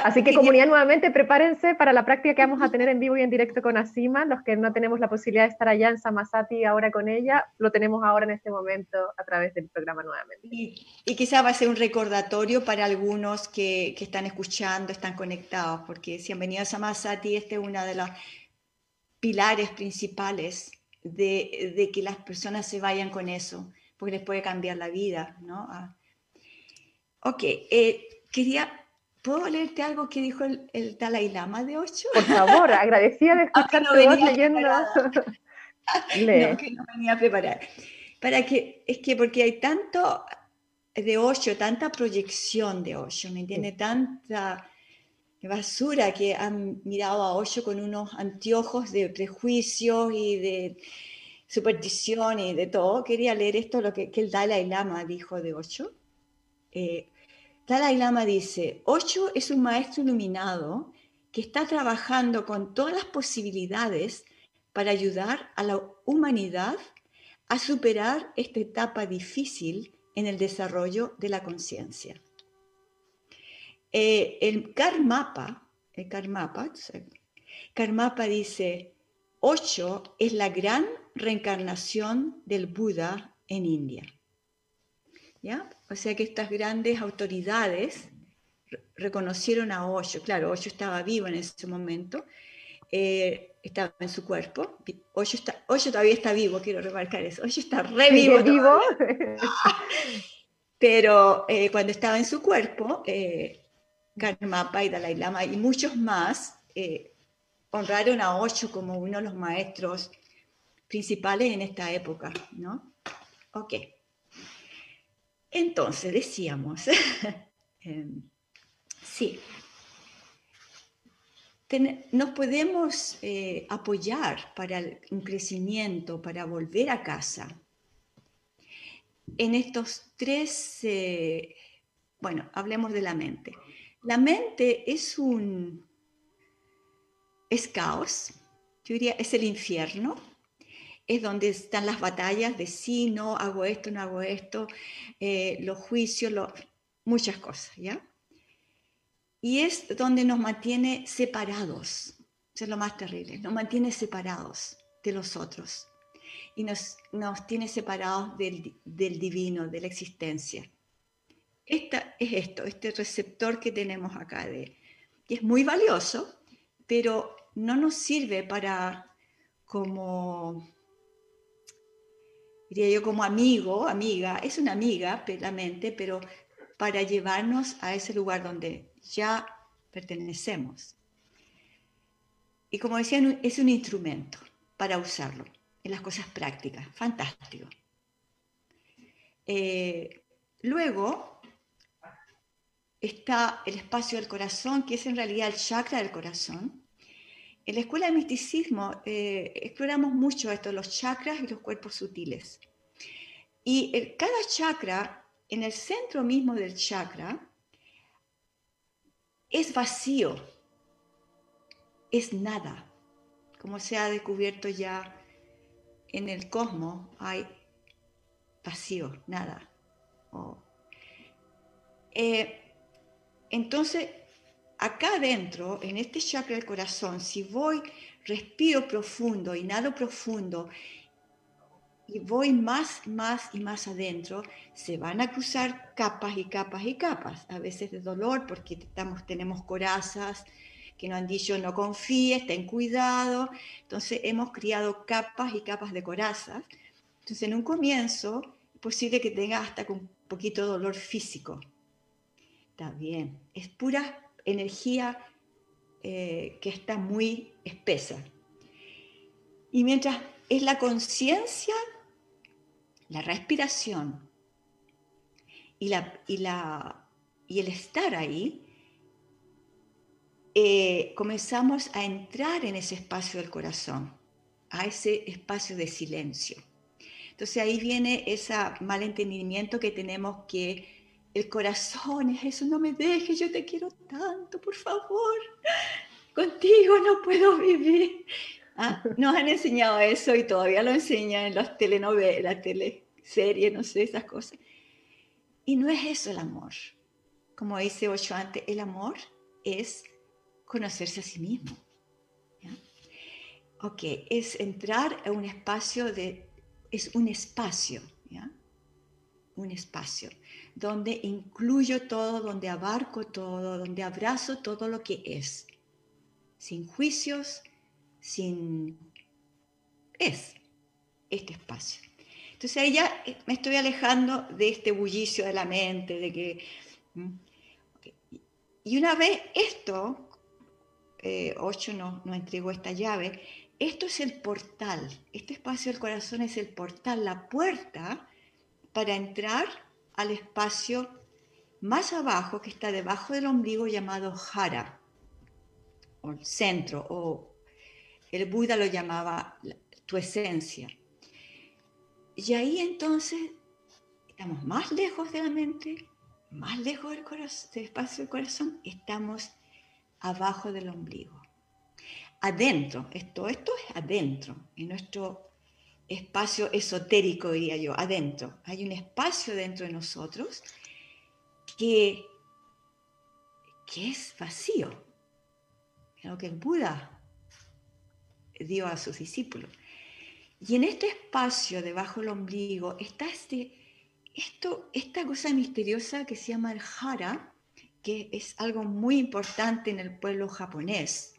Así que comunidad nuevamente prepárense para la práctica que vamos a tener en vivo y en directo con Asima. Los que no tenemos la posibilidad de estar allá en Samasati ahora con ella, lo tenemos ahora en este momento a través del programa nuevamente. Y, y quizá va a ser un recordatorio para algunos que, que, están escuchando, están conectados, porque si han venido a Samasati, este es uno de los pilares principales de, de, que las personas se vayan con eso, porque les puede cambiar la vida, ¿no? Ah. Ok, eh, quería ¿Puedo leerte algo que dijo el, el Dalai Lama de 8? Por favor, agradecida de escuchar no leyendo. no, que no venía a preparar. Para que, es que porque hay tanto de 8, tanta proyección de 8, ¿me entiende? Tanta basura que han mirado a 8 con unos anteojos de prejuicios y de superstición y de todo. Quería leer esto, lo que, que el Dalai Lama dijo de 8. Eh, Dalai Lama dice, Osho es un maestro iluminado que está trabajando con todas las posibilidades para ayudar a la humanidad a superar esta etapa difícil en el desarrollo de la conciencia. Eh, el Karmapa, el Karmapa, Karmapa dice, Osho es la gran reencarnación del Buda en India. ¿Ya? O sea que estas grandes autoridades reconocieron a Osho. Claro, Osho estaba vivo en ese momento, eh, estaba en su cuerpo. Osho, está, todavía está vivo, quiero remarcar eso. Osho está re vivo. vivo? Pero eh, cuando estaba en su cuerpo, eh, Karmapa y Dalai Lama y muchos más eh, honraron a Osho como uno de los maestros principales en esta época, ¿no? Ok. Entonces, decíamos, em, sí, nos podemos eh, apoyar para un crecimiento, para volver a casa, en estos tres, eh, bueno, hablemos de la mente. La mente es un, es caos, yo diría, es el infierno, es donde están las batallas de sí, no, hago esto, no hago esto, eh, los juicios, muchas cosas, ¿ya? Y es donde nos mantiene separados, es lo más terrible, nos mantiene separados de los otros. y nos, nos tiene separados del, del divino, de la existencia. Esta, es esto, este receptor que tenemos acá, que es muy valioso, pero no nos sirve para como, diría yo, como amigo, amiga, es una amiga, la pero para llevarnos a ese lugar donde ya pertenecemos. Y como decían, es un instrumento para usarlo en las cosas prácticas. Fantástico. Eh, luego está el espacio del corazón, que es en realidad el chakra del corazón. En la escuela de misticismo eh, exploramos mucho esto, los chakras y los cuerpos sutiles. Y cada chakra, en el centro mismo del chakra, es vacío, es nada, como se ha descubierto ya en el cosmos, hay vacío, nada. Eh, entonces, acá adentro, en este chakra del corazón, si voy, respiro profundo, inhalo profundo y voy más, más y más adentro, se van a cruzar capas y capas y capas, a veces de dolor porque estamos, tenemos corazas, que nos han dicho no confíes, ten cuidado. Entonces hemos criado capas y capas de corazas. Entonces en un comienzo es posible que tenga hasta un poquito de dolor físico. Está bien, es pura energía eh, que está muy espesa. Y mientras es la conciencia, la respiración y, la, y, la, y el estar ahí, eh, comenzamos a entrar en ese espacio del corazón, a ese espacio de silencio. Entonces ahí viene ese malentendimiento que tenemos que el corazón es eso, no me dejes, yo te quiero tanto, por favor, contigo no puedo vivir. Ah, nos han enseñado eso y todavía lo enseñan en las telenovelas, teleseries, no sé, esas cosas. Y no es eso el amor. Como dice Ocho antes, el amor es conocerse a sí mismo. Ok, es entrar a un espacio de, es un espacio, ¿ya? Un espacio donde incluyo todo, donde abarco todo, donde abrazo todo lo que es, sin juicios, sin... es este espacio. Entonces ahí ya me estoy alejando de este bullicio de la mente, de que... Y una vez esto, eh, Ocho nos, entregó esta llave, esto es el portal, este espacio del corazón es el portal, la puerta para entrar al espacio más abajo que está debajo del ombligo llamado Jara, o el centro, o el Buda lo llamaba tu esencia. Y ahí entonces estamos más lejos de la mente, más lejos del, corazón, del espacio del corazón, estamos abajo del ombligo. Adentro, esto, esto es adentro, en nuestro espacio esotérico, diría yo, adentro. Hay un espacio dentro de nosotros que, que es vacío, lo que el Buda dio a sus discípulos. Y en este espacio debajo del ombligo está este, esto, esta cosa misteriosa que se llama el jara, que es algo muy importante en el pueblo japonés,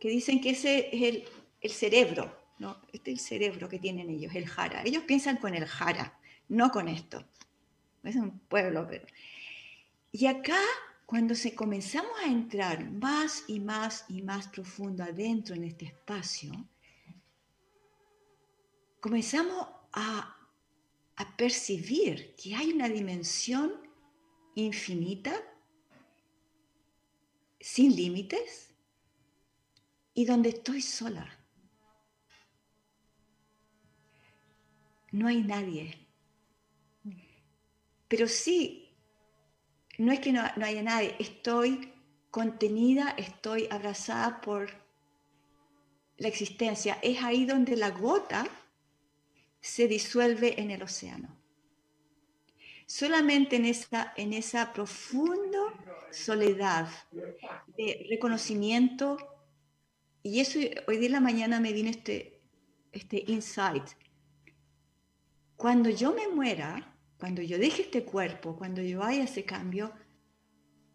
que dicen que ese es el, cerebro, ¿no? Este es el cerebro que tienen ellos, el jara. Ellos piensan con el jara, no con esto. Es un pueblo, pero... Y acá, cuando se comenzamos a entrar más y más y más profundo adentro en este espacio, comenzamos a, a percibir que hay una dimensión infinita sin límites y donde estoy sola. No hay nadie. Pero sí, no es que no, haya nadie, estoy contenida, estoy abrazada por la existencia. Es ahí donde la gota se disuelve en el océano. Solamente en esa, en esa profunda soledad, de reconocimiento. Y eso hoy en la mañana me vino este, este insight. Cuando yo me muera, cuando yo deje este cuerpo, cuando yo haya ese cambio,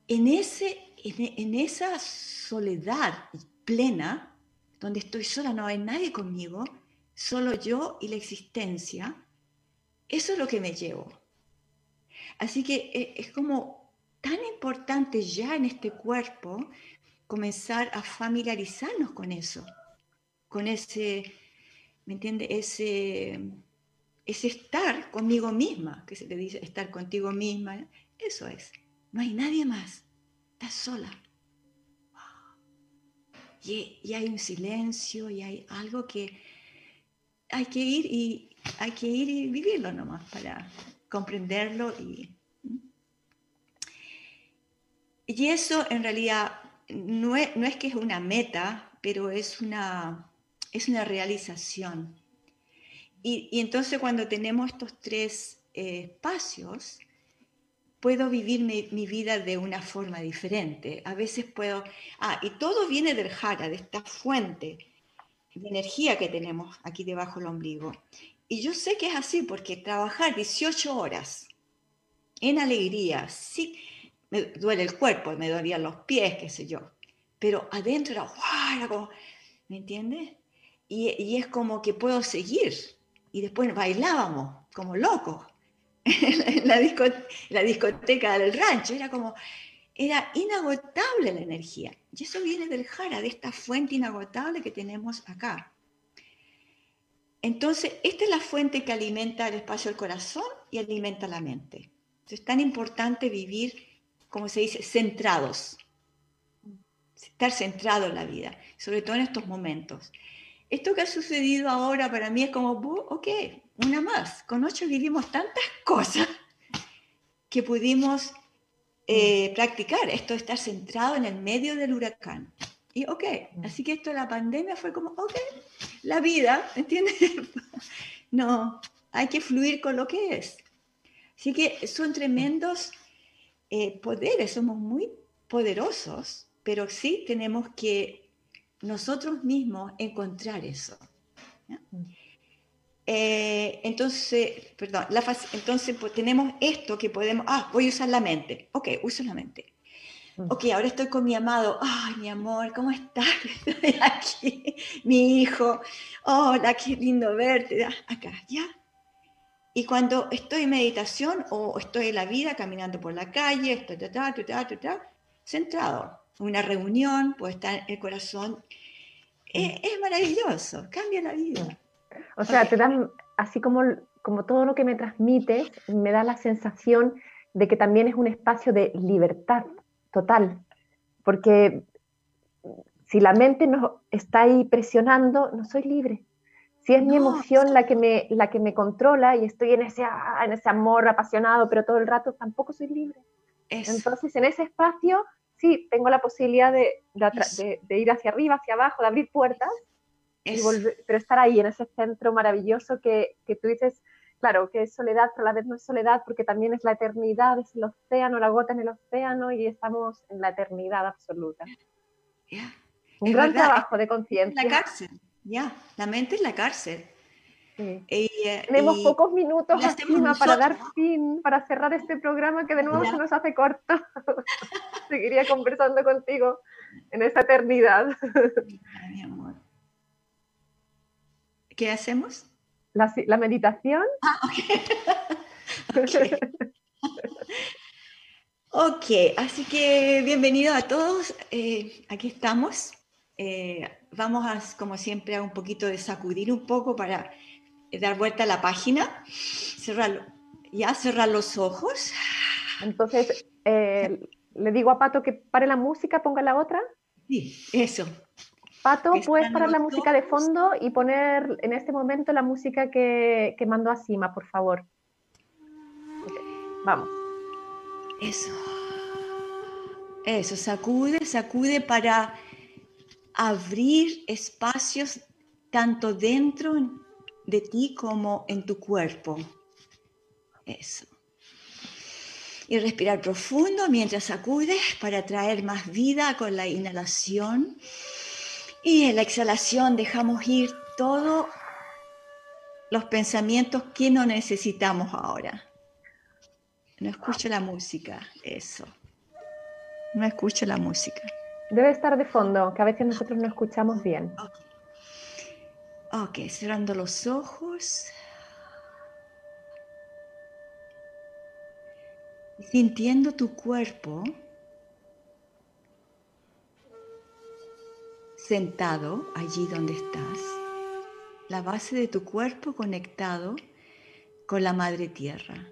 en, ese, en, esa soledad plena, donde estoy sola, no hay nadie conmigo, solo yo y la existencia, eso es lo que me llevo. Así que eh, es como tan importante ya en este cuerpo comenzar a familiarizarnos con eso, con ese, ¿me entiende? Ese, ese estar conmigo misma, que se le dice estar contigo misma, eso es. No hay nadie más, estás sola. Y, y, hay un silencio y hay algo que hay que ir y hay que ir y vivirlo nomás para comprenderlo y y eso en realidad no es, no es que es una meta, pero es una, es una realización. Y, entonces cuando tenemos estos tres eh, espacios, puedo vivir mi, vida de una forma diferente. A veces puedo... Ah, y todo viene del jara, de esta fuente de energía que tenemos aquí debajo del ombligo. Y yo sé que es así porque trabajar 18 horas en alegría, sí, me duele el cuerpo, me dolían los pies, qué sé yo. Pero adentro era, ¡guau! como, ¿me entiendes? Y, es como que puedo seguir. Y después bailábamos como locos en la, disco, la discoteca del rancho. Era como, era inagotable la energía. Y eso viene del jara, de esta fuente inagotable que tenemos acá. Entonces, esta es la fuente que alimenta el espacio del corazón y alimenta la mente. Entonces, es tan importante vivir como se dice, centrados. Estar centrado en la vida, sobre todo en estos momentos. Esto que ha sucedido ahora para mí es como, ok, una más. Con ocho vivimos tantas cosas que pudimos eh, mm. practicar. Esto estar centrado en el medio del huracán. Y ok, mm. así que esto de la pandemia fue como, ok, la vida, ¿entiendes? no, hay que fluir con lo que es. Así que son tremendos eh, poderes, somos muy poderosos, pero sí tenemos que nosotros mismos encontrar eso. Eh, entonces, perdón, la, entonces pues, tenemos esto que podemos, ah, voy a usar la mente, ok, uso la mente. Mm. Ok, ahora estoy con mi amado. Ay, mi amor, ¿cómo estás? Estoy aquí. Mi hijo. Hola, qué lindo verte. Acá, ¿ya? Y cuando estoy en meditación o estoy en la vida caminando por la calle, estoy centrado. Una reunión, puede estar el corazón. Es, maravilloso, cambia la vida. O sea, te dan, así como, como todo lo que me transmites, me da la sensación de que también es un espacio de libertad total. Porque si la mente nos está ahí presionando, no soy libre si es mi emoción la que, me, la que me controla y estoy en ese, ah, en ese amor apasionado, pero todo el rato tampoco soy libre. Entonces, en ese espacio, sí, tengo la posibilidad de, de, ir hacia arriba, hacia abajo, de abrir puertas, y pero estar ahí, en ese centro maravilloso que, que, tú dices, claro, que es soledad, pero a la vez no es soledad, porque también es la eternidad, es el océano, la gota en el océano, y estamos en la eternidad absoluta. Un gran trabajo de conciencia. La cárcel ya, la mente es la cárcel. Eh, Tenemos pocos minutos para dar fin, para cerrar este programa que de nuevo se nos hace corto. Seguiría conversando contigo en esta eternidad. Mi amor. ¿Qué hacemos? La, meditación. Ah, ok. así que bienvenido a todos. Eh, aquí estamos. Eh, vamos a, como siempre, a un poquito de sacudir un poco para dar vuelta a la página, ya cerrar los ojos. Entonces, eh, le digo a Pato que pare la música, ponga la otra. Sí, eso. Pato, puedes parar la música de fondo y poner en este momento la música que, que mandó a Cima, por favor. Vamos. Eso. Eso, sacude, sacude para abrir espacios tanto dentro de ti como en tu cuerpo. Eso. Y respirar profundo mientras sacudes para traer más vida con la inhalación. Y en la exhalación dejamos ir todo los pensamientos que no necesitamos ahora. No escucho la música, eso. No escucho la música. Debe estar de fondo, que a veces nosotros no escuchamos bien. Ok, cerrando los ojos. Sintiendo tu cuerpo sentado allí donde estás, la base de tu cuerpo conectado con la madre tierra.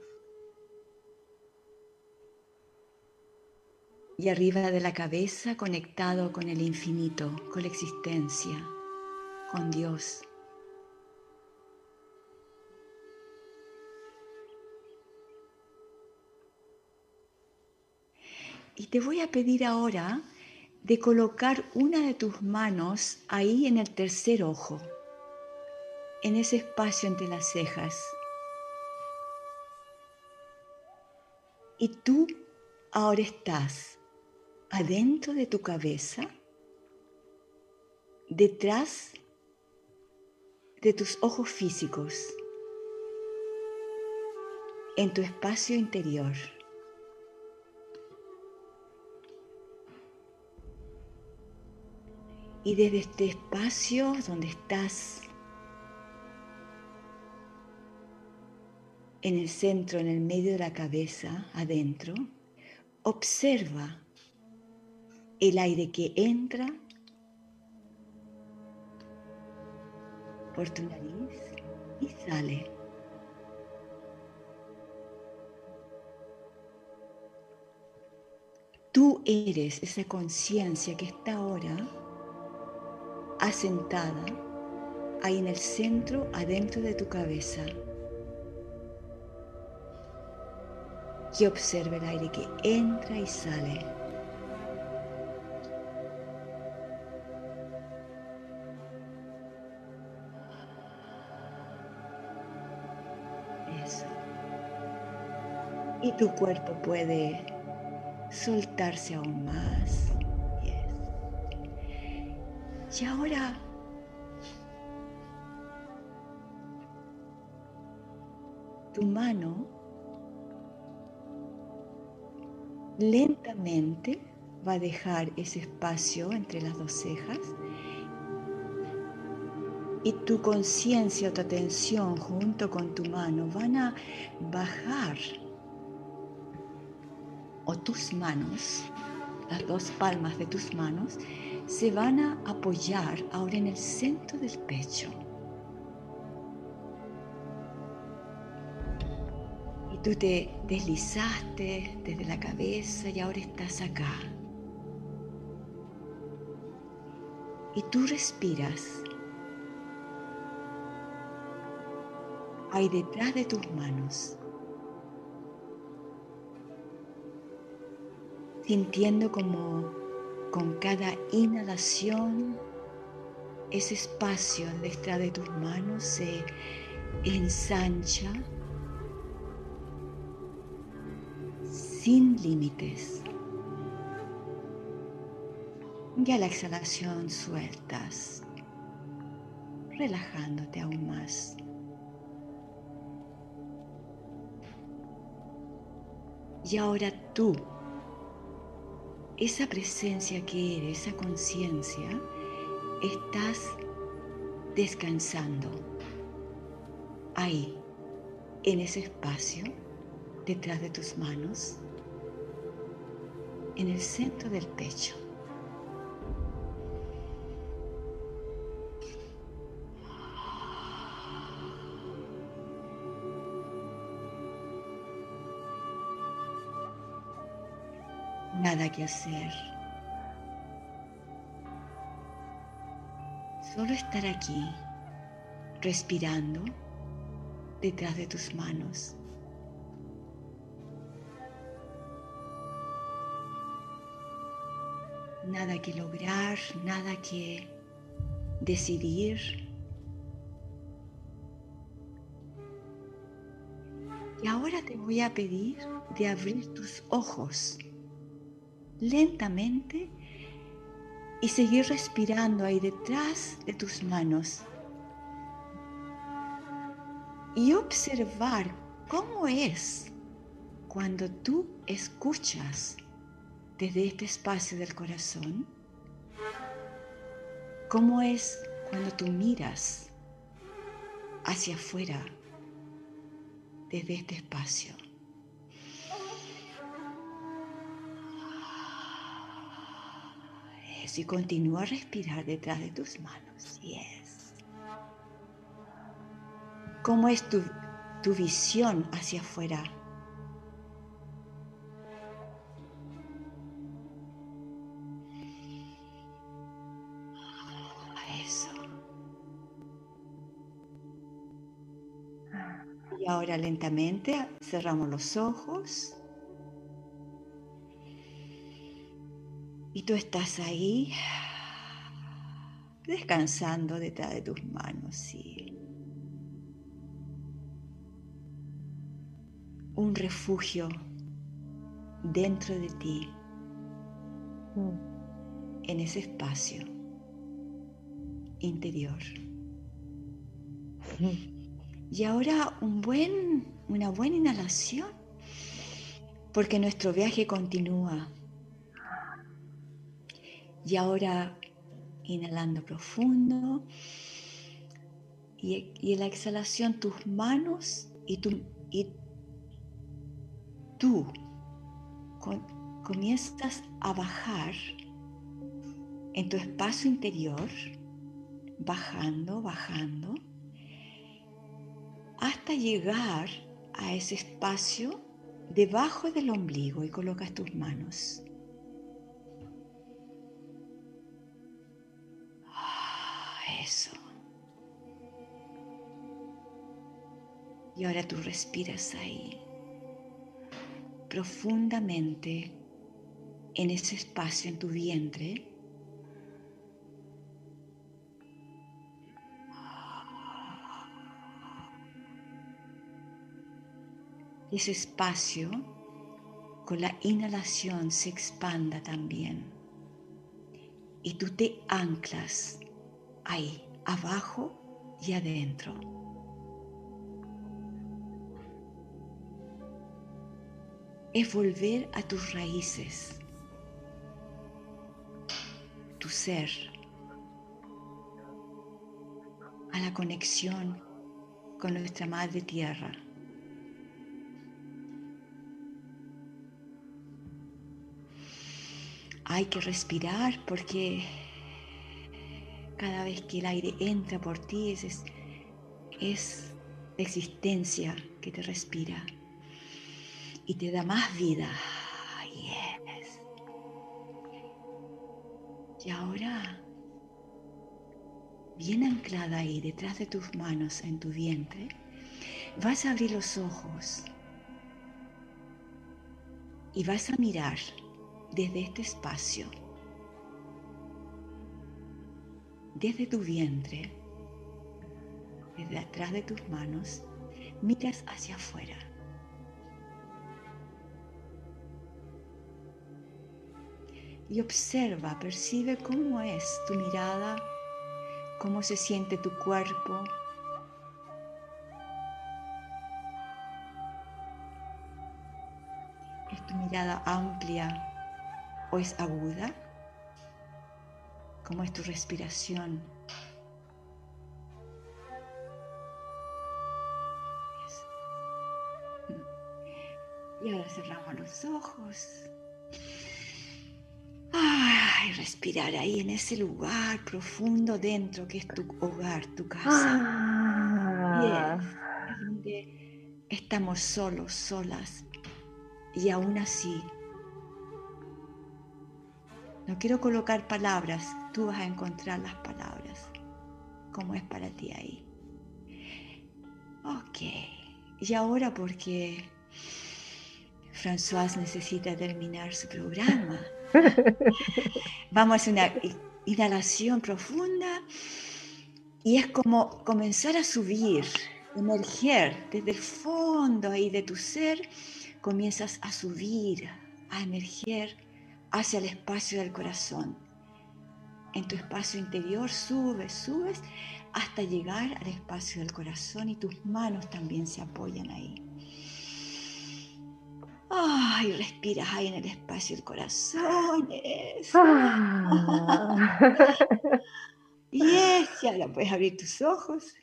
Y arriba de la cabeza conectado con el infinito, con la existencia, con Dios. Y te voy a pedir ahora de colocar una de tus manos ahí en el tercer ojo, en ese espacio entre las cejas. Y tú ahora estás adentro de tu cabeza, detrás de tus ojos físicos, en tu espacio interior. Y desde este espacio donde estás, en el centro, en el medio de la cabeza, adentro, observa el aire que entra por tu nariz y sale. Tú eres esa conciencia que está ahora asentada ahí en el centro, adentro de tu cabeza. Y observa el aire que entra y sale. Eso. Y tu cuerpo puede soltarse aún más. Y ahora tu mano lentamente va a dejar ese espacio entre las dos cejas y tu conciencia o tu atención junto con tu mano van a bajar o tus manos, las dos palmas de tus manos, se van a apoyar ahora en el centro del pecho. Y tú te deslizaste desde la cabeza y ahora estás acá. Y tú respiras. Ahí detrás de tus manos. Sintiendo como con cada inhalación, ese espacio detrás de tus manos se ensancha sin límites. Y a la exhalación sueltas, relajándote aún más. Y ahora tú esa presencia que eres, esa conciencia, estás descansando ahí, en ese espacio, detrás de tus manos, en el centro del pecho. Nada que hacer. Solo estar aquí, respirando detrás de tus manos. Nada que lograr, nada que decidir. Y ahora te voy a pedir de abrir tus ojos lentamente y seguir respirando ahí detrás de tus manos. y observar cómo es cuando tú escuchas desde este espacio del corazón, cómo es cuando tú miras hacia afuera desde este espacio. Eso, y continúa a respirar detrás de tus manos. Yes. ¿Cómo es tu, tu visión hacia afuera? Y ahora lentamente cerramos los ojos. Y tú estás ahí descansando detrás de tus manos, sí. Un refugio dentro de ti, en ese espacio interior. Y ahora una buena inhalación, porque nuestro viaje continúa. Y ahora inhalando profundo. Y, en la exhalación tus manos y, tu, y tú comienzas a bajar en tu espacio interior, bajando, bajando hasta llegar a ese espacio debajo del ombligo y colocas tus manos. Y ahora tú respiras ahí, profundamente, en ese espacio en tu vientre ese espacio con la inhalación se expanda también. Y tú te anclas ahí, abajo y adentro. Es volver a tus raíces, tu ser, a la conexión con nuestra Madre Tierra. hay que respirar porque cada vez que el aire entra por ti es, es, la existencia que te respira y te da más vida. Y ahora, bien anclada ahí detrás de tus manos en tu vientre, vas a abrir los ojos y vas a mirar desde este espacio, desde tu vientre, desde atrás de tus manos, miras hacia afuera. Y observa, percibe cómo es tu mirada, cómo se siente tu cuerpo, es tu mirada amplia o es aguda? ¿Cómo es tu respiración? Y ahora cerramos los ojos. Ay, respirar ahí en ese lugar profundo dentro que es tu hogar, tu casa. Ah. donde estamos solos, solas. Y aún así no quiero colocar palabras, tú vas a encontrar las palabras, como es para ti ahí. Ok, y ahora porque François necesita terminar su programa, vamos a hacer una inhalación profunda y es como comenzar a subir, emerger desde el fondo ahí de tu ser, comienzas a subir, a emerger hacia el espacio del corazón. En tu espacio interior, subes, subes hasta llegar al espacio del corazón y tus manos también se apoyan ahí. Ay, respiras ahí en el espacio del corazón. Eso. Ah. yes, y ahora puedes abrir tus ojos.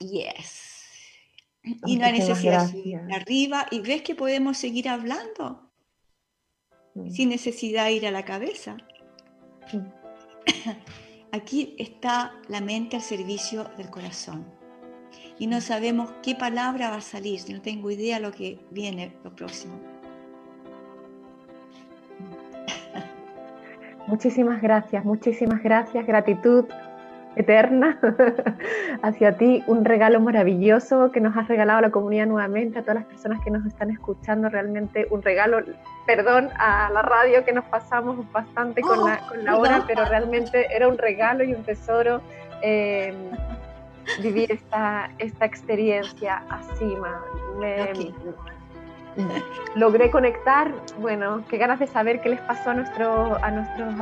Yes. Y no hay necesidad de subir arriba. Y ves que podemos seguir hablando mm. sin necesidad de ir a la cabeza. Mm. Aquí está la mente al servicio del corazón. Y no sabemos qué palabra va a salir. No tengo idea lo que viene lo próximo. Muchísimas gracias, muchísimas gracias. Gratitud eterna hacia ti, un regalo maravilloso que nos has regalado a la comunidad nuevamente, a todas las personas que nos están escuchando, realmente un regalo, perdón a la radio que nos pasamos bastante con, la, con la hora, pero realmente era un regalo y un tesoro eh, vivir esta, esta experiencia así, me, logré conectar, bueno, qué ganas de saber qué les pasó a, nuestro, a nuestros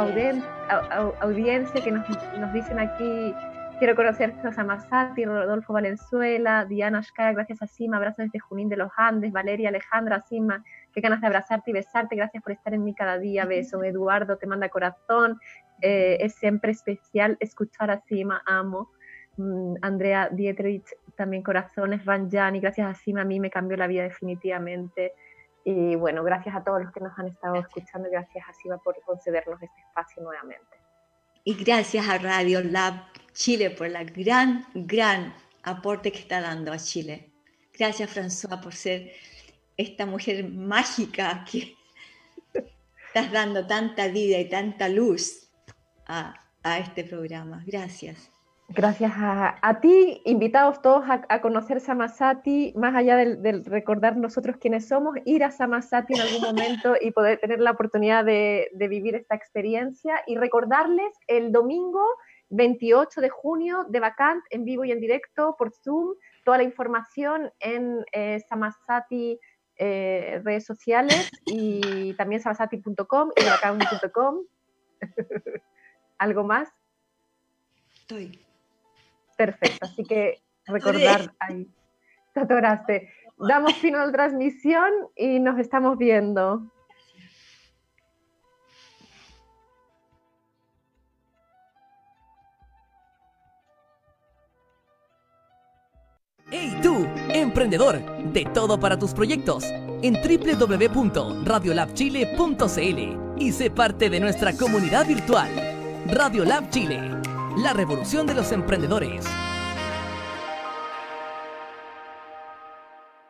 audiencia que nos, nos, dicen aquí, quiero conocer a Samasati, Rodolfo Valenzuela, Diana Ashkaya, gracias a Sima, abrazos desde Junín de los Andes, Valeria, Alejandra, Sima, qué ganas de abrazarte y besarte, gracias por estar en mí cada día, beso, Eduardo te manda corazón, eh, es siempre especial escuchar a Sima, amo. Mm, Andrea Dietrich, también Corazones, Ranjani, gracias a Sima, a mí me cambió la vida definitivamente. Y bueno, gracias a todos los que nos han estado escuchando, gracias a Sima por concedernos este espacio nuevamente. Y gracias a Radio Lab Chile por la gran, gran aporte que está dando a Chile. Gracias François por ser esta mujer mágica que estás dando tanta vida y tanta luz a, a este programa. Gracias. Gracias a, ti, invitados todos a, conocer Samasati, más allá del, recordar nosotros quiénes somos, ir a Samasati en algún momento y poder tener la oportunidad de, vivir esta experiencia y recordarles el domingo 28 de junio de Vacant en vivo y en directo por Zoom, toda la información en eh, Samasati eh, redes sociales y también samasati.com y vacant.com. ¿Algo más? Estoy. Perfecto, así que recordar ahí. Te atoraste. Damos final a la transmisión y nos estamos viendo. ¡Hey tú, emprendedor! De todo para tus proyectos en www.radiolabchile.cl y sé parte de nuestra comunidad virtual. Radiolab Chile la revolución de los emprendedores.